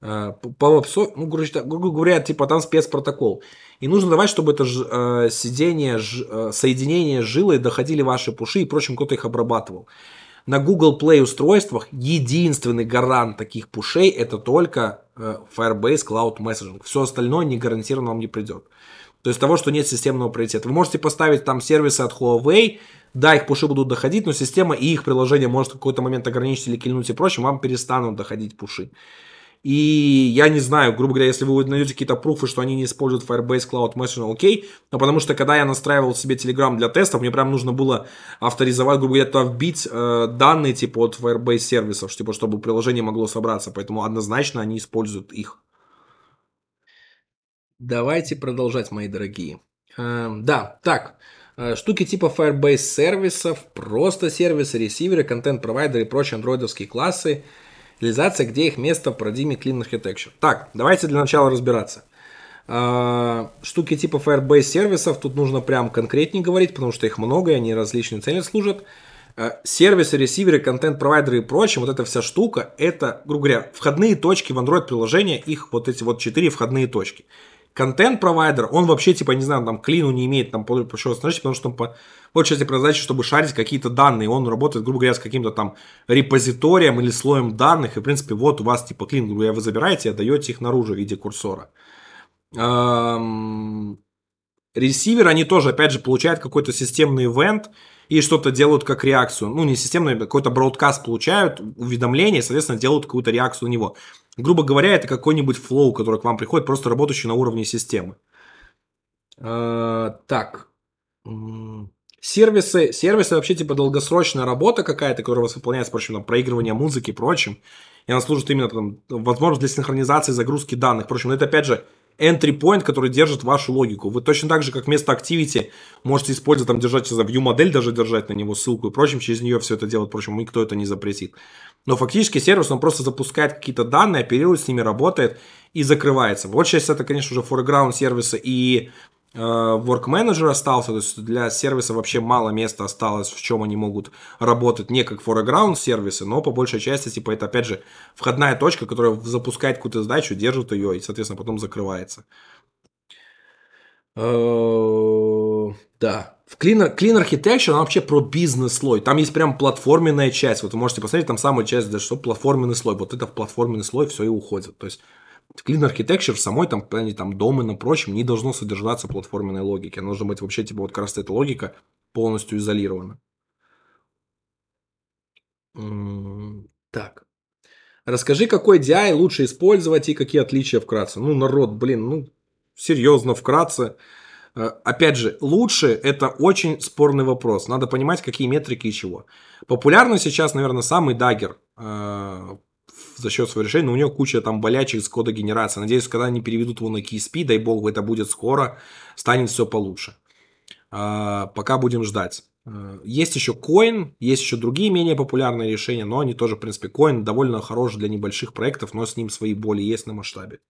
Э, по вебсо, ну, грубо говоря, типа там спецпротокол. И нужно давать, чтобы это ж, э, сидение, ж, э, соединение с жилой доходили ваши пуши и, прочим, кто-то их обрабатывал. На Google Play устройствах единственный гарант таких пушей это только э, Firebase Cloud Messaging. Все остальное не гарантированно вам не придет. То есть того, что нет системного приоритета. Вы можете поставить там сервисы от Huawei, да, их пуши будут доходить, но система и их приложение может в какой-то момент ограничить или кильнуть и прочим, вам перестанут доходить пуши. И я не знаю, грубо говоря, если вы найдете какие-то пруфы, что они не используют Firebase Cloud Messaging, окей. Но потому что, когда я настраивал себе Telegram для тестов, мне прям нужно было авторизовать, грубо говоря, туда вбить э, данные типа от Firebase сервисов, типа, чтобы приложение могло собраться. Поэтому однозначно они используют их. Давайте продолжать, мои дорогие. Э, да, так. Э, штуки типа Firebase сервисов, просто сервисы, ресиверы, контент-провайдеры и прочие андроидовские классы – реализация, где их место в парадигме Clean Architecture. Так, давайте для начала разбираться. А, штуки типа Firebase сервисов, тут нужно прям конкретнее говорить, потому что их много, и они различные цели служат. А, сервисы, ресиверы, контент-провайдеры и прочее, вот эта вся штука, это, грубо говоря, входные точки в Android-приложение, их вот эти вот четыре входные точки контент-провайдер, он вообще, типа, не знаю, там, клину не имеет там большого значения, потому что он по большей части предназначен, чтобы шарить какие-то данные. Он работает, грубо говоря, с каким-то там репозиторием или слоем данных. И, в принципе, вот у вас, типа, клин, грубо вы забираете и отдаете их наружу в виде курсора. Ресивер, они тоже, опять же, получают какой-то системный ивент и что-то делают как реакцию. Ну, не системный, какой-то бродкаст получают, уведомление, соответственно, делают какую-то реакцию на него. Грубо говоря, это какой-нибудь флоу, который к вам приходит, просто работающий на уровне системы. А, так. Сервисы, сервисы вообще типа долгосрочная работа какая-то, которая у вас выполняется, впрочем, там, проигрывание музыки и прочим. И она служит именно там, возможность для синхронизации загрузки данных. Впрочем, это опять же entry point, который держит вашу логику. Вы точно так же, как вместо activity, можете использовать, там, держать за view модель, даже держать на него ссылку и прочим, через нее все это делать, впрочем, никто это не запретит. Но фактически сервис, он просто запускает какие-то данные, оперирует с ними, работает и закрывается. Вот сейчас это, конечно, уже foreground сервисы и э, Work Manager остался, то есть для сервиса вообще мало места осталось, в чем они могут работать, не как foreground сервисы, но по большей части, типа, это опять же входная точка, которая запускает какую-то задачу, держит ее и, соответственно, потом закрывается. Э, да. В Clean, Clean Architecture, он вообще про бизнес-слой. Там есть прям платформенная часть. Вот вы можете посмотреть, там самая часть, да, что платформенный слой. Вот это в платформенный слой все и уходит. То есть Clean Architecture в самой там, там домен и прочем не должно содержаться платформенной логики. Она должна быть вообще, типа, вот как раз эта логика полностью изолирована. Так. Расскажи, какой DI лучше использовать и какие отличия вкратце. Ну, народ, блин, ну, серьезно, вкратце. Э, опять же, лучше это очень спорный вопрос. Надо понимать, какие метрики и чего. Популярный сейчас, наверное, самый дагер э, за счет своего решения, но у него куча там болячек с кода генерации. Надеюсь, когда они переведут его на KSP, дай бог, это будет скоро, станет все получше. Э, пока будем ждать. Э, есть еще Coin, есть еще другие менее популярные решения, но они тоже, в принципе, Coin довольно хорош для небольших проектов, но с ним свои боли есть на масштабе.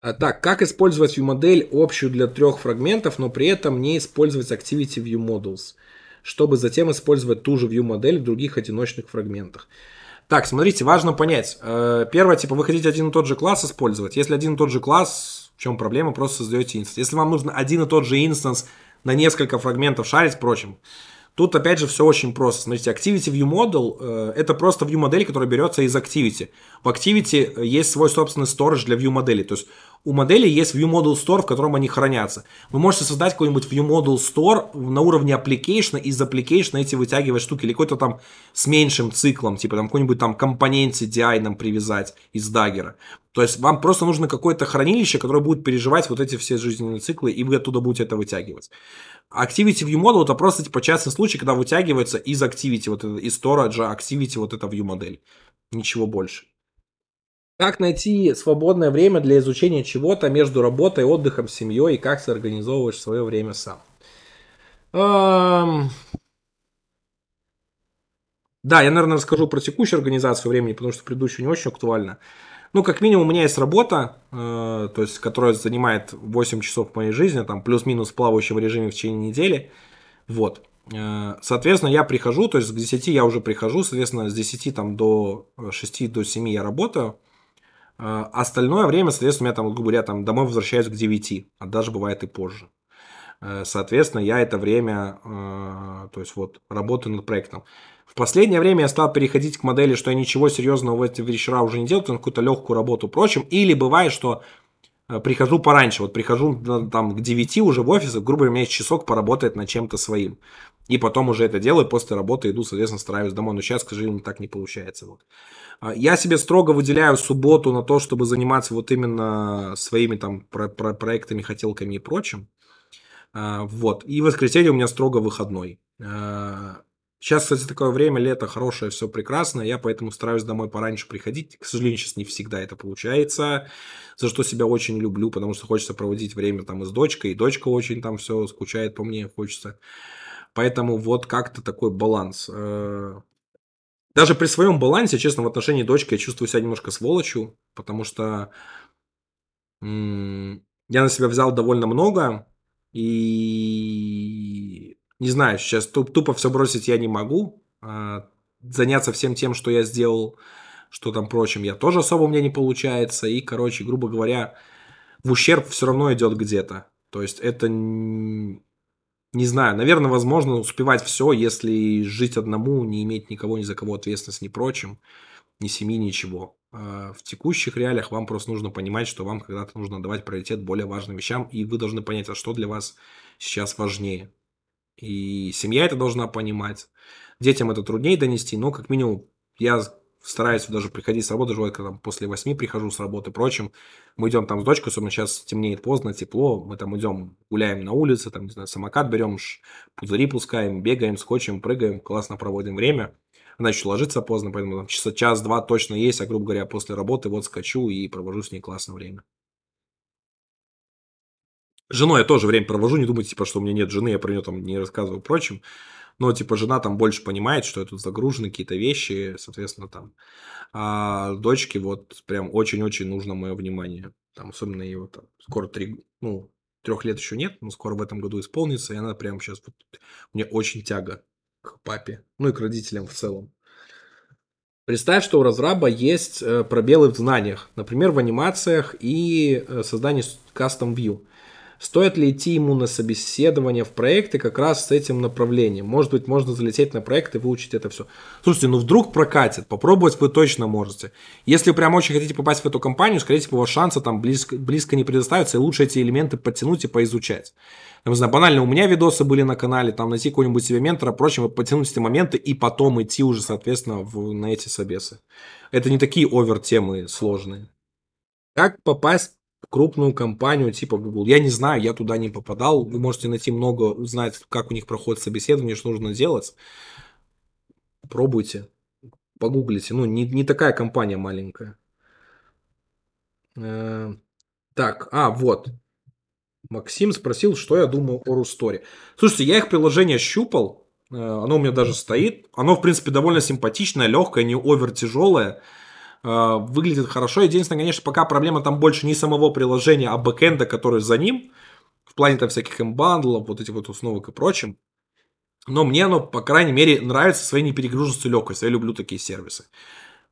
А так, как использовать view-модель общую для трех фрагментов, но при этом не использовать Activity View Models, чтобы затем использовать ту же view-модель в других одиночных фрагментах. Так, смотрите, важно понять. Э, первое, типа, вы хотите один и тот же класс использовать. Если один и тот же класс, в чем проблема, просто создаете инстанс. Если вам нужно один и тот же инстанс на несколько фрагментов шарить, впрочем, Тут, опять же, все очень просто. Смотрите, Activity View Model э, это просто view модель, которая берется из Activity. В Activity есть свой собственный storage для view модели. То есть у модели есть View Model Store, в котором они хранятся. Вы можете создать какой-нибудь View Model Store на уровне application, из application эти вытягивать штуки, или какой-то там с меньшим циклом, типа там какой-нибудь там компонент CDI нам привязать из Dagger. То есть вам просто нужно какое-то хранилище, которое будет переживать вот эти все жизненные циклы, и вы оттуда будете это вытягивать. Activity View Model это просто типа частный случай, когда вытягивается из Activity, вот это, из Storage Activity вот эта View модель. Ничего больше. Как найти свободное время для изучения чего-то между работой, отдыхом, семьей и как ты свое время сам? Эм... Да, я, наверное, расскажу про текущую организацию времени, потому что предыдущую не очень актуально. Ну, как минимум, у меня есть работа, э, то есть, которая занимает 8 часов моей жизни, там, плюс-минус в плавающем режиме в течение недели. Вот. Э, соответственно, я прихожу, то есть, к 10 я уже прихожу, соответственно, с 10 там, до 6 до 7 я работаю. Э, остальное время, соответственно, я там, грубо говоря, там, домой возвращаюсь к 9, а даже бывает и позже. Э, соответственно, я это время, э, то есть вот, работаю над проектом. В последнее время я стал переходить к модели, что я ничего серьезного в эти вечера уже не делаю, только какую-то легкую работу прочим. Или бывает, что прихожу пораньше, вот прихожу там к 9 уже в офис, грубо говоря, у меня есть часок поработать над чем-то своим. И потом уже это делаю, после работы иду, соответственно, стараюсь домой. Но сейчас, к сожалению, так не получается. Вот. Я себе строго выделяю субботу на то, чтобы заниматься вот именно своими там про про проектами, хотелками и прочим. А, вот. И воскресенье у меня строго выходной. А, сейчас, кстати, такое время, лето хорошее, все прекрасно. Я поэтому стараюсь домой пораньше приходить. К сожалению, сейчас не всегда это получается. За что себя очень люблю, потому что хочется проводить время там и с дочкой. И дочка очень там все скучает по мне, хочется. Поэтому вот как-то такой баланс. Э, даже при своем балансе, честно, в отношении дочки я чувствую себя немножко сволочью, потому что я на себя взял довольно много, и не знаю, сейчас тупо все бросить я не могу, а заняться всем тем, что я сделал, что там прочим, я тоже особо у меня не получается, и, короче, грубо говоря, в ущерб все равно идет где-то. То есть это не знаю, наверное, возможно успевать все, если жить одному, не иметь никого ни за кого ответственность, ни прочим, ни семьи, ничего. А в текущих реалиях вам просто нужно понимать, что вам когда-то нужно давать приоритет более важным вещам, и вы должны понять, а что для вас сейчас важнее. И семья это должна понимать. Детям это труднее донести, но как минимум я стараюсь даже приходить с работы, даже когда там, после восьми прихожу с работы, прочим. Мы идем там с дочкой, особенно сейчас темнеет поздно, тепло, мы там идем, гуляем на улице, там, не знаю, самокат берем, пузыри пускаем, бегаем, скотчем, прыгаем, классно проводим время. Она еще ложится поздно, поэтому там часа час-два точно есть, а, грубо говоря, после работы вот скачу и провожу с ней классное время. Женой я тоже время провожу, не думайте, типа, что у меня нет жены, я про нее там не рассказываю, прочим но, типа, жена там больше понимает, что я тут загружены какие-то вещи, соответственно, там. А дочке вот прям очень-очень нужно мое внимание. Там, особенно ей вот скоро три, ну, трех лет еще нет, но скоро в этом году исполнится, и она прям сейчас вот, мне очень тяга к папе, ну и к родителям в целом. Представь, что у разраба есть э, пробелы в знаниях, например, в анимациях и э, создании custom view. Стоит ли идти ему на собеседование в проекты как раз с этим направлением? Может быть, можно залететь на проект и выучить это все. Слушайте, ну вдруг прокатит, попробовать вы точно можете. Если прям очень хотите попасть в эту компанию, скорее всего, шанса там близко, близко не предоставится, и лучше эти элементы подтянуть и поизучать. Я не знаю, банально, у меня видосы были на канале, там найти какого-нибудь себе ментора, прочим, подтянуть эти моменты и потом идти уже, соответственно, в, на эти собесы. Это не такие овер-темы сложные. Как попасть крупную компанию типа Google. Я не знаю, я туда не попадал. Вы можете найти много, узнать, как у них проходит собеседование, что нужно делать. Пробуйте, погуглите. Ну, не, не такая компания маленькая. Э, так, а, вот. Максим спросил, что я думаю о Русторе. Слушайте, я их приложение щупал, э, оно у меня даже стоит. Оно, в принципе, довольно симпатичное, легкое, не овер тяжелое. Э, выглядит хорошо. Единственное, конечно, пока проблема там больше не самого приложения, а бэкэнда, который за ним. В плане там всяких имбандлов, вот этих вот установок и прочим. Но мне оно, по крайней мере, нравится своей неперегруженностью легкостью. Я люблю такие сервисы.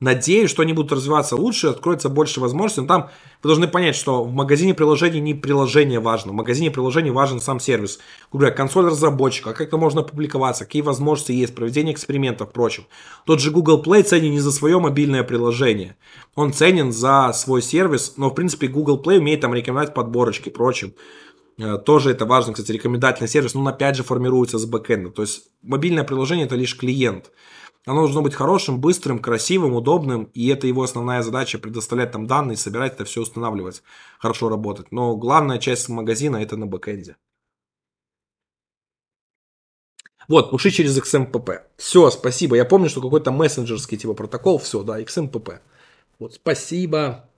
Надеюсь, что они будут развиваться лучше, откроется больше возможностей. Но там вы должны понять, что в магазине приложений не приложение важно. В магазине приложений важен сам сервис. Говоря, консоль разработчика, как это можно публиковаться, какие возможности есть, проведение экспериментов, прочим. Тот же Google Play ценен не за свое мобильное приложение. Он ценен за свой сервис, но в принципе Google Play умеет там рекомендовать подборочки, прочим. Э, тоже это важно, кстати, рекомендательный сервис, но он опять же формируется с бэкэнда. То есть мобильное приложение это лишь клиент. Оно должно быть хорошим, быстрым, красивым, удобным, и это его основная задача предоставлять там данные, собирать это все, устанавливать, хорошо работать. Но главная часть магазина это на бэкэнде. Вот, пуши через XMPP. Все, спасибо. Я помню, что какой-то мессенджерский типа протокол. Все, да, XMPP. Вот, спасибо.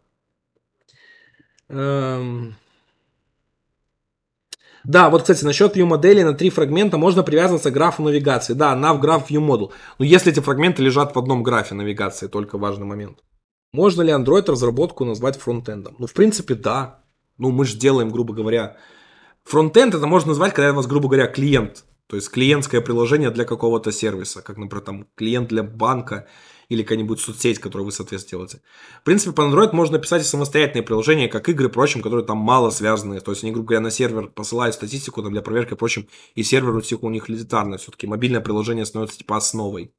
Эм... Да, вот, кстати, насчет view модели на три фрагмента можно привязываться к графу навигации. Да, nav graph view model. Но если эти фрагменты лежат в одном графе навигации, только важный момент. Можно ли Android разработку назвать фронтендом? Ну, в принципе, да. Ну, мы же делаем, грубо говоря, фронтенд это можно назвать, когда у вас, грубо говоря, клиент. То есть клиентское приложение для какого-то сервиса, как, например, там клиент для банка или какая-нибудь соцсеть, которую вы, соответственно, делаете. В принципе, по Android можно писать и самостоятельные приложения, как игры, прочим, которые там мало связаны. То есть они, грубо говоря, на сервер посылают статистику там, для проверки, прочим, и сервер у них, у них элитарный. Все-таки мобильное приложение становится типа основой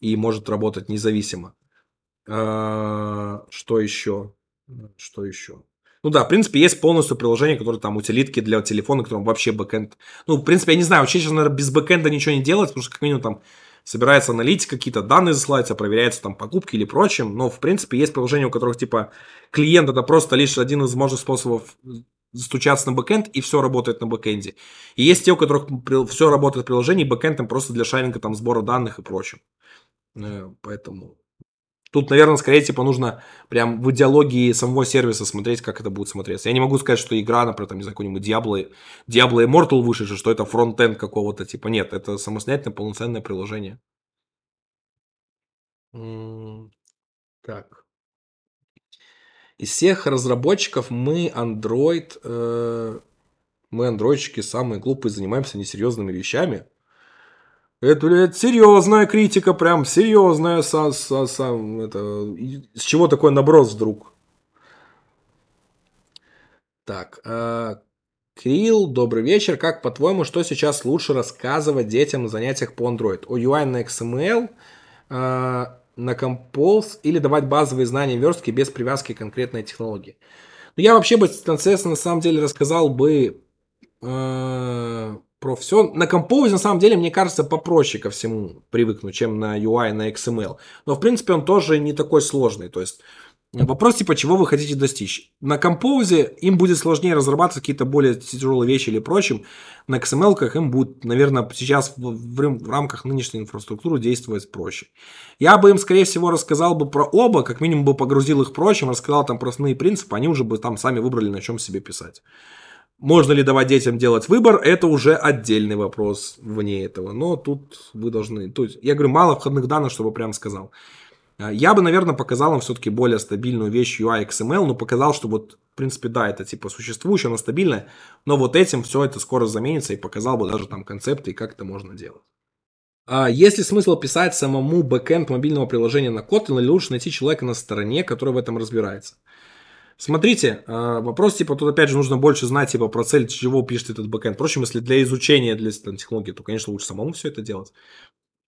и может работать независимо. А, что еще? Что еще? Ну да, в принципе, есть полностью приложение, которое там утилитки для телефона, которым вообще бэкэнд. Ну, в принципе, я не знаю, вообще сейчас, наверное, без бэкэнда ничего не делать, потому что, как минимум, там собирается аналитика, какие-то данные засылаются, проверяются там покупки или прочим, но в принципе есть приложения, у которых типа клиент это просто лишь один из возможных способов стучаться на бэкэнд, и все работает на бэкэнде. И есть те, у которых все работает в приложении, бэкэнд там просто для шаринга, там, сбора данных и прочим. Э, поэтому Тут, наверное, скорее, типа, нужно прям в идеологии самого сервиса смотреть, как это будет смотреться. Я не могу сказать, что игра, например, там, не знаю, какой-нибудь Diablo, Diablo Immortal вышедший, что это фронтенд какого-то, типа, нет, это самостоятельное полноценное приложение. Так. Из всех разработчиков мы Android, э, мы андроидчики самые глупые, занимаемся несерьезными вещами. Это, блядь, серьезная критика, прям серьезная. Со, со, со, это, с чего такой наброс вдруг? Так, э, Кирилл, добрый вечер. Как по-твоему, что сейчас лучше рассказывать детям на занятиях по Android? О UI на XML, э, на Compose или давать базовые знания верстки без привязки к конкретной технологии? Ну, я вообще бы, соответственно, на самом деле рассказал бы э, про все. На Compose, на самом деле, мне кажется, попроще ко всему привыкнуть, чем на UI, на XML. Но, в принципе, он тоже не такой сложный. То есть, вопрос, типа, чего вы хотите достичь. На Compose им будет сложнее разрабатывать какие-то более тяжелые вещи или прочим. На XML им будет, наверное, сейчас в, в, в рамках нынешней инфраструктуры действовать проще. Я бы им, скорее всего, рассказал бы про оба, как минимум бы погрузил их прочим, рассказал там про основные принципы, они уже бы там сами выбрали, на чем себе писать. Можно ли давать детям делать выбор, это уже отдельный вопрос вне этого. Но тут вы должны... То есть, я говорю, мало входных данных, чтобы прям сказал. А, я бы, наверное, показал им все-таки более стабильную вещь UI XML, но показал, что вот, в принципе, да, это типа существующее, оно стабильное, но вот этим все это скоро заменится и показал бы даже там концепты и как это можно делать. А есть ли смысл писать самому бэкэнд мобильного приложения на Kotlin или лучше найти человека на стороне, который в этом разбирается? Смотрите, а, вопрос, типа, тут опять же нужно больше знать, типа, про цель, чего пишет этот бэкэнд. Впрочем, если для изучения, для там, технологии, то, конечно, лучше самому все это делать.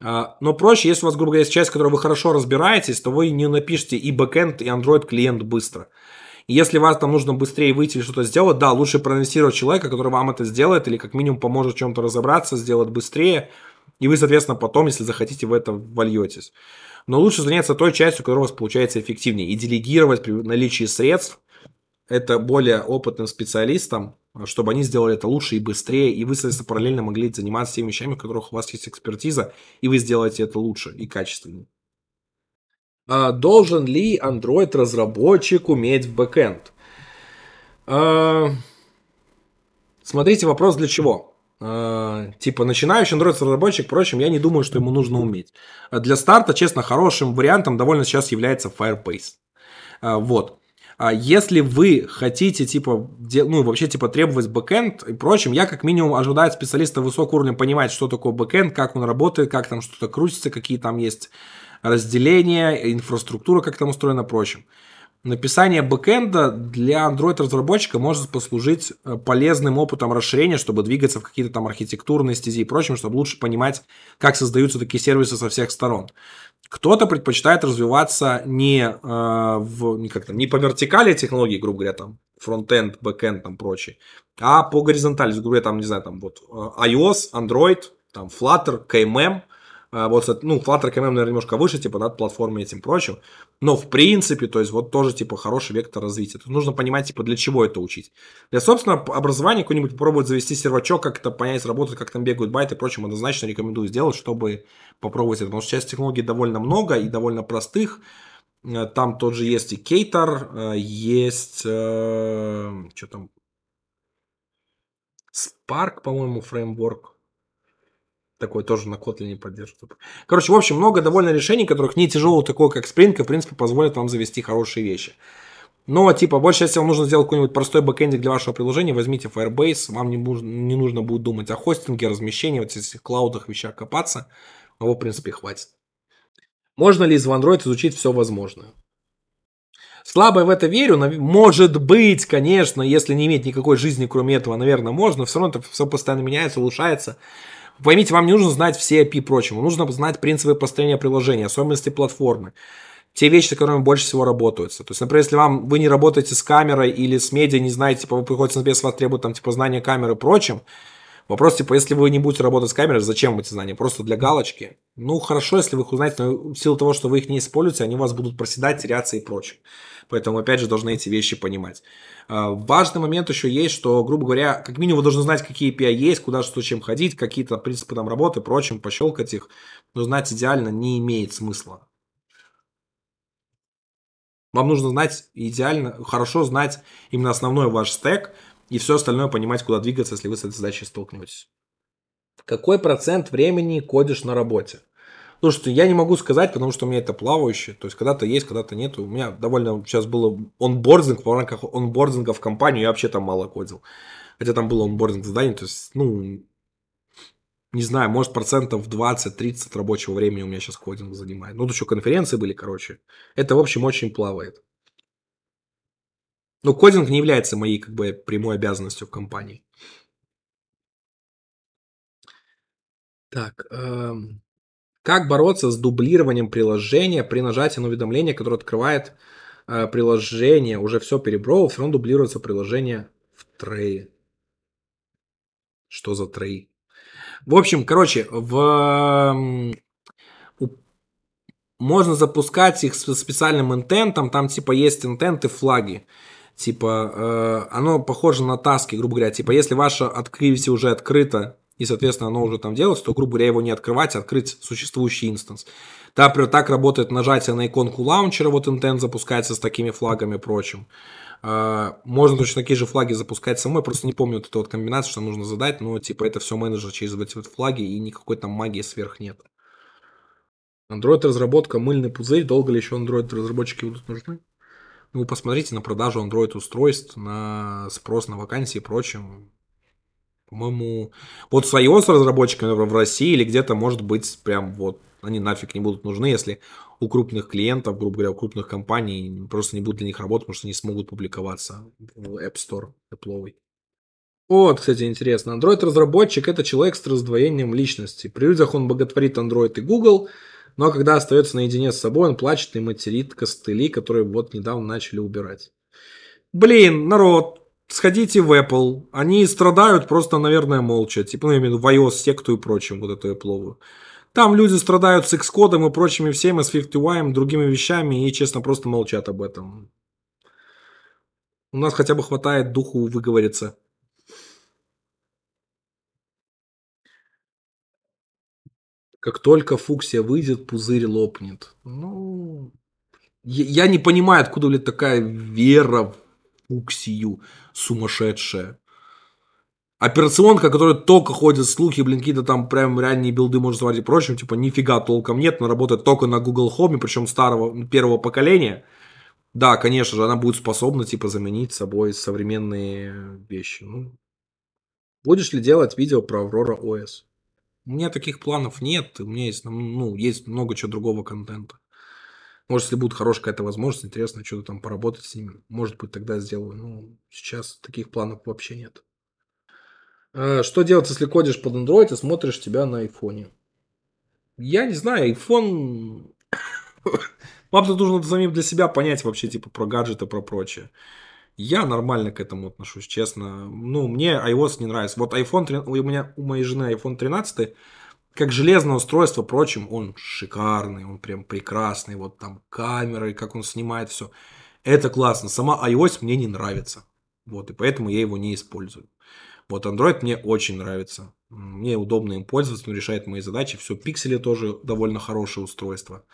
А, но проще, если у вас, грубо говоря, есть часть, в вы хорошо разбираетесь, то вы не напишите и бэкэнд, и Android клиент быстро. Если вас там нужно быстрее выйти или что-то сделать, да, лучше проинвестировать человека, который вам это сделает, или как минимум поможет в чем-то разобраться, сделать быстрее, и вы, соответственно, потом, если захотите, в это вольетесь но лучше заняться той частью, которая у вас получается эффективнее, и делегировать при наличии средств это более опытным специалистам, чтобы они сделали это лучше и быстрее, и вы, соответственно, параллельно могли заниматься теми вещами, в которых у вас есть экспертиза, и вы сделаете это лучше и качественнее. А должен ли Android-разработчик уметь в бэкэнд? А, смотрите, вопрос для чего? А, типа начинающий Android-разработчик, впрочем, я не думаю, что ему нужно уметь. Для старта, честно, хорошим вариантом довольно сейчас является Firebase. Вот. А если вы хотите, типа, ну, вообще, типа, требовать бэкэнд и прочим, я, как минимум, ожидаю специалиста высокого уровня понимать, что такое бэкэнд, как он работает, как там что-то крутится, какие там есть разделения, инфраструктура, как там устроена, прочим. Написание бэкэнда для Android-разработчика может послужить э, полезным опытом расширения, чтобы двигаться в какие-то там архитектурные стези и прочим, чтобы лучше понимать, как создаются такие сервисы со всех сторон. Кто-то предпочитает развиваться не, э, в, не, как там, не по вертикали технологий, грубо говоря, там, фронтенд, бэкенд, там, прочее, а по горизонтали, грубо говоря, там, не знаю, там, вот, э, iOS, Android, там, Flutter, KMM – вот, ну, Flutter KMM, наверное, немножко выше, типа, над платформой и этим прочим. Но, в принципе, то есть, вот тоже, типа, хороший вектор развития. Тут нужно понимать, типа, для чего это учить. Для, собственно, образования какой-нибудь попробовать завести сервачок, как это понять, работать, как там бегают байты и прочим, однозначно рекомендую сделать, чтобы попробовать это. Потому что сейчас технологий довольно много и довольно простых. Э, там тот же есть и Кейтер, э, есть... Э, что там? Spark, по-моему, фреймворк такой тоже на Kotlin не поддерживает. Короче, в общем, много довольно решений, которых не тяжело такое, как Spring, и, в принципе, позволят вам завести хорошие вещи. Но, типа, больше, если вам нужно сделать какой-нибудь простой бэкэндик для вашего приложения, возьмите Firebase, вам не, нужно, не нужно будет думать о хостинге, размещении, вот этих клаудах, вещах копаться, его, в принципе, хватит. Можно ли из Android изучить все возможное? Слабо в это верю, может быть, конечно, если не иметь никакой жизни, кроме этого, наверное, можно, все равно это все постоянно меняется, улучшается. Поймите, вам не нужно знать все API и прочему. Нужно знать принципы построения приложения, особенности платформы. Те вещи, с которыми больше всего работаются. То есть, например, если вам, вы не работаете с камерой или с медиа, не знаете, типа, вы приходите на без вас требуют там, типа, знания камеры и прочим, Вопрос, типа, если вы не будете работать с камерой, зачем эти знания? Просто для галочки? Ну, хорошо, если вы их узнаете, но в силу того, что вы их не используете, они у вас будут проседать, теряться и прочее. Поэтому, опять же, должны эти вещи понимать. А, важный момент еще есть, что, грубо говоря, как минимум вы должны знать, какие API есть, куда что чем ходить, какие-то принципы там работы, прочим, пощелкать их. Но знать идеально не имеет смысла. Вам нужно знать идеально, хорошо знать именно основной ваш стек, и все остальное понимать, куда двигаться, если вы с этой задачей столкнетесь. Какой процент времени кодишь на работе? Слушайте, я не могу сказать, потому что у меня это плавающее. То есть, когда-то есть, когда-то нет. У меня довольно сейчас было онбординг, в рамках онбординга в компанию я вообще там мало кодил. Хотя там было онбординг задание, то есть, ну, не знаю, может, процентов 20-30 рабочего времени у меня сейчас кодинг занимает. Ну, тут еще конференции были, короче. Это, в общем, очень плавает. Но кодинг не является моей, как бы, прямой обязанностью в компании. Так, эм, как бороться с дублированием приложения при нажатии на уведомление, которое открывает э, приложение, уже все перебрал, все равно дублируется приложение в трее. Что за трей? В общем, короче, в можно запускать их с специальным интентом, там типа есть интенты, флаги. Типа, э, оно похоже на таски, грубо говоря. Типа, если ваша activity уже открыта и, соответственно, оно уже там делается, то, грубо говоря, его не открывать, а открыть существующий инстанс. Да, например, так работает нажатие на иконку лаунчера, вот интент запускается с такими флагами и прочим. А, можно точно такие же флаги запускать самой, просто не помню вот эту вот комбинацию, что нужно задать, но типа это все менеджер через эти вот флаги и никакой там магии сверх нет. Android разработка мыльный пузырь, долго ли еще Android разработчики будут нужны? Ну, посмотрите на продажу Android устройств, на спрос на вакансии и прочем. По-моему, вот с iOS разработчиками в России или где-то, может быть, прям вот они нафиг не будут нужны, если у крупных клиентов, грубо говоря, у крупных компаний просто не будут для них работать, потому что не смогут публиковаться в App Store Apple. Вот, кстати, интересно. Android-разработчик – это человек с раздвоением личности. При людях он боготворит Android и Google, но когда остается наедине с собой, он плачет и материт костыли, которые вот недавно начали убирать. Блин, народ, сходите в Apple. Они страдают просто, наверное, молча. Типа, ну, я имею в виду в iOS секту и прочим, вот эту Apple. Там люди страдают с Xcode и прочими всеми, с 50 другими вещами, и, честно, просто молчат об этом. У нас хотя бы хватает духу выговориться. Как только фуксия выйдет, пузырь лопнет. Ну, я, не понимаю, откуда, блядь, такая вера в фуксию сумасшедшая. Операционка, которая только ходят слухи, блин, какие-то там прям ранние билды можно смотреть и прочим, типа нифига толком нет, она работает только на Google Home, причем старого, первого поколения. Да, конечно же, она будет способна, типа, заменить собой современные вещи. Ну, будешь ли делать видео про Aurora OS? У меня таких планов нет, у меня есть, ну, есть много чего другого контента. Может, если будет хорошая какая-то возможность, интересно что-то там поработать с ними, может быть, тогда сделаю. Ну, сейчас таких планов вообще нет. А, что делать, если кодишь под Android и смотришь тебя на айфоне? Я не знаю, iPhone... Вам тут нужно самим для себя понять вообще, типа, про гаджеты, про прочее. Я нормально к этому отношусь, честно. Ну, мне iOS не нравится. Вот iPhone, 13, у меня, у моей жены iPhone 13, как железное устройство, прочим, он шикарный, он прям прекрасный. Вот там камеры, как он снимает все. Это классно. Сама iOS мне не нравится. Вот, и поэтому я его не использую. Вот Android мне очень нравится. Мне удобно им пользоваться, он решает мои задачи. Все, пиксели тоже довольно хорошее устройство.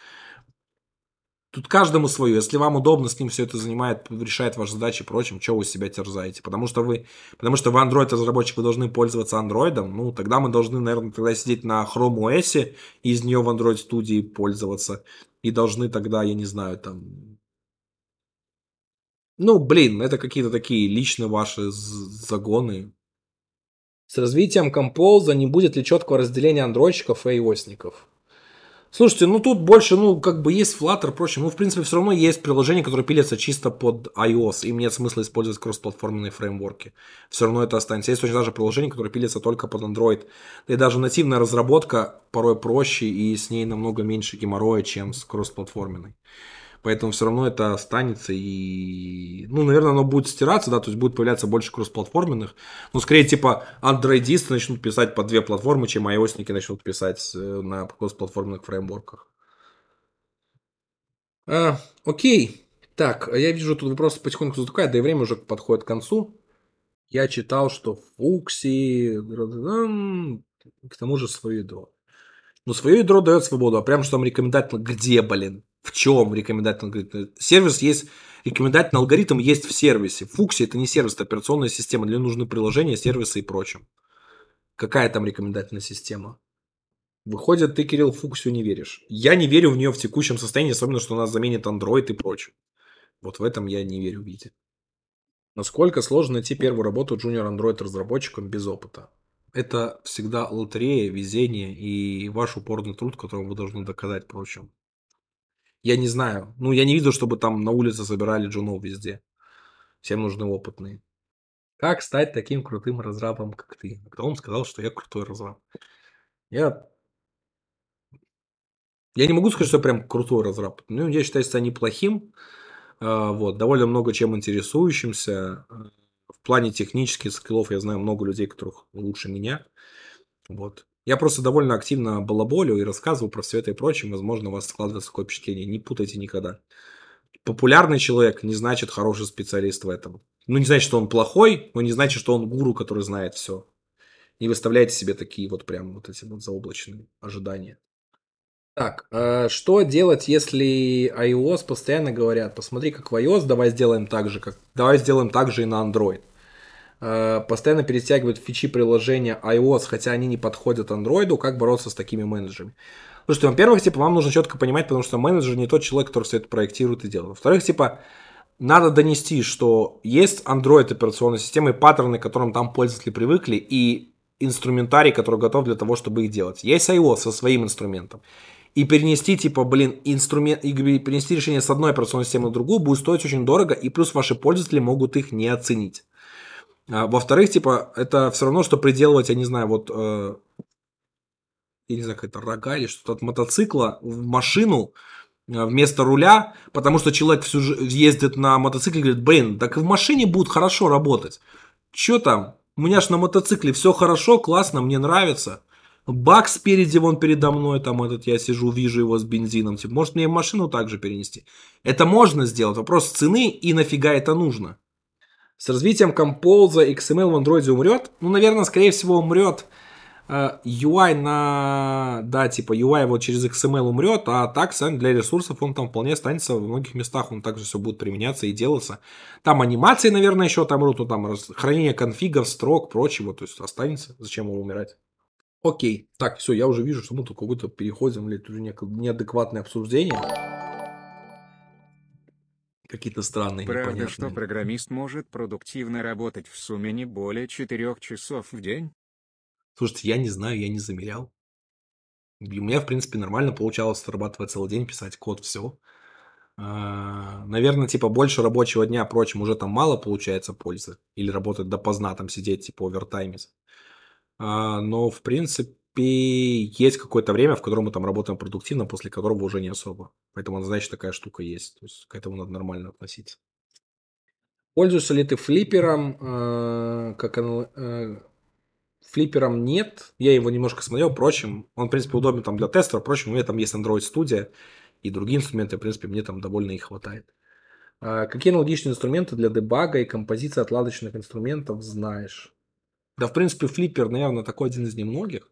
Тут каждому свое. Если вам удобно с ним все это занимает, решает ваши задачи прочим, что вы себя терзаете? Потому что вы, потому что вы Android разработчик, вы должны пользоваться Android, ну, тогда мы должны, наверное, тогда сидеть на Chrome OS и из нее в Android студии пользоваться. И должны тогда, я не знаю, там... Ну, блин, это какие-то такие личные ваши загоны. С развитием Compose не будет ли четкого разделения андроидчиков и iOSников? Слушайте, ну тут больше, ну, как бы есть Flutter, прочее. Ну, в принципе, все равно есть приложения, которые пилятся чисто под iOS. Им нет смысла использовать кроссплатформенные фреймворки. Все равно это останется. Есть очень даже приложения, которые пилятся только под Android. И даже нативная разработка порой проще, и с ней намного меньше геморроя, чем с кроссплатформенной. Поэтому все равно это останется и, ну, наверное, оно будет стираться, да, то есть будет появляться больше кроссплатформенных. Но скорее, типа, андроидисты начнут писать по две платформы, чем iOSники начнут писать э, на кроссплатформенных фреймворках. А, окей. Так, я вижу, тут вопрос потихоньку затухает, да и время уже подходит к концу. Я читал, что Фукси, к тому же свое ядро. Ну, свое ядро дает свободу, а прям что там рекомендательно, где, блин? В чем рекомендательный алгоритм? Сервис есть, рекомендательный алгоритм есть в сервисе. Фукси это не сервис, это операционная система. Для нужны приложения, сервисы и прочим. Какая там рекомендательная система? Выходит, ты, Кирилл, Фуксию не веришь. Я не верю в нее в текущем состоянии, особенно, что нас заменит Android и прочее. Вот в этом я не верю, видите. Насколько сложно найти первую работу junior Android разработчиком без опыта? Это всегда лотерея, везение и ваш упорный труд, которым вы должны доказать прочим. Я не знаю. Ну, я не видел, чтобы там на улице собирали джунов везде. Всем нужны опытные. Как стать таким крутым разрабом, как ты? Кто вам сказал, что я крутой разраб? Я... Я не могу сказать, что я прям крутой разраб. Ну, я считаю себя неплохим. А, вот, довольно много чем интересующимся. В плане технических скиллов я знаю много людей, которых лучше меня. Вот. Я просто довольно активно балаболю и рассказываю про все это и прочее. Возможно, у вас складывается такое впечатление. Не путайте никогда. Популярный человек не значит хороший специалист в этом. Ну, не значит, что он плохой, но не значит, что он гуру, который знает все. Не выставляйте себе такие вот прям вот эти вот заоблачные ожидания. Так, э, что делать, если iOS постоянно говорят, посмотри, как в iOS, давай сделаем так же, как, давай сделаем так же и на Android. Э, постоянно перетягивают фичи приложения iOS, хотя они не подходят Android, как бороться с такими менеджерами? Слушайте, во-первых, типа, вам нужно четко понимать, потому что менеджер не тот человек, который все это проектирует и делает. Во-вторых, типа, надо донести, что есть Android операционная система и паттерны, к которым там пользователи привыкли, и инструментарий, который готов для того, чтобы их делать. Есть iOS со своим инструментом. И перенести, типа, блин, инструмент, и перенести решение с одной операционной системы на другую будет стоить очень дорого, и плюс ваши пользователи могут их не оценить. А, во-вторых, типа, это все равно, что приделывать, я не знаю, вот, э, я не знаю, какая-то рога или что-то от мотоцикла в машину э, вместо руля, потому что человек всю жизнь ездит на мотоцикле и говорит, блин, так в машине будет хорошо работать. Че там? У меня ж на мотоцикле все хорошо, классно, мне нравится. Бак спереди, вон передо мной, там этот я сижу, вижу его с бензином. Типа, может мне машину также перенести? Это можно сделать. Вопрос цены и нафига это нужно. С развитием Compose XML в Android умрет? Ну, наверное, скорее всего, умрет UI на, да, типа UI вот через XML умрет, а так, сам для ресурсов он там вполне останется в многих местах, он также все будет применяться и делаться. Там анимации, наверное, еще там рут, ну, там хранение конфигов, строк, прочего, то есть останется, зачем его умирать. Окей, так, все, я уже вижу, что мы тут какой-то переходим, или неадекватное обсуждение. Какие-то странные, Правда, непонятные. что программист может продуктивно работать в сумме не более 4 часов в день? Слушайте, я не знаю, я не замерял. у меня, в принципе, нормально получалось отрабатывать целый день, писать код, все. А, наверное, типа, больше рабочего дня, прочим, уже там мало получается пользы. Или работать допоздна, там сидеть, типа, овертаймить. А, но, в принципе, есть какое-то время, в котором мы там работаем продуктивно, после которого уже не особо. Поэтому, значит, такая штука есть. То есть, к этому надо нормально относиться. Пользуешься ли ты флиппером, э, как э, Флиппером нет. Я его немножко смотрел. Впрочем, он, в принципе, удобен там для тестера. Впрочем, у меня там есть Android Studio и другие инструменты. В принципе, мне там довольно их хватает. А какие аналогичные инструменты для дебага и композиции отладочных инструментов знаешь? Да, в принципе, Флиппер, наверное, такой один из немногих.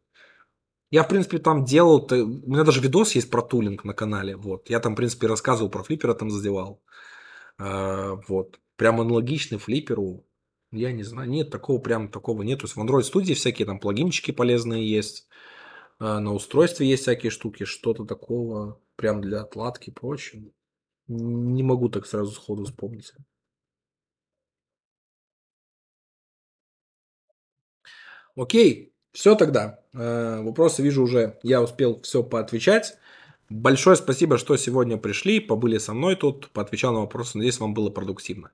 Я, в принципе, там делал... У меня даже видос есть про тулинг на канале. Вот. Я там, в принципе, рассказывал про флиппера, там задевал. А, вот. Прям аналогичный флипперу. Я не знаю, нет, такого прям такого нет. То есть в Android студии всякие там плагинчики полезные есть. А, на устройстве есть всякие штуки, что-то такого прям для отладки и прочее. Не могу так сразу сходу вспомнить. Окей, все тогда. Э, вопросы вижу уже, я успел все поотвечать. Большое спасибо, что сегодня пришли, побыли со мной тут, поотвечал на вопросы. Надеюсь, вам было продуктивно.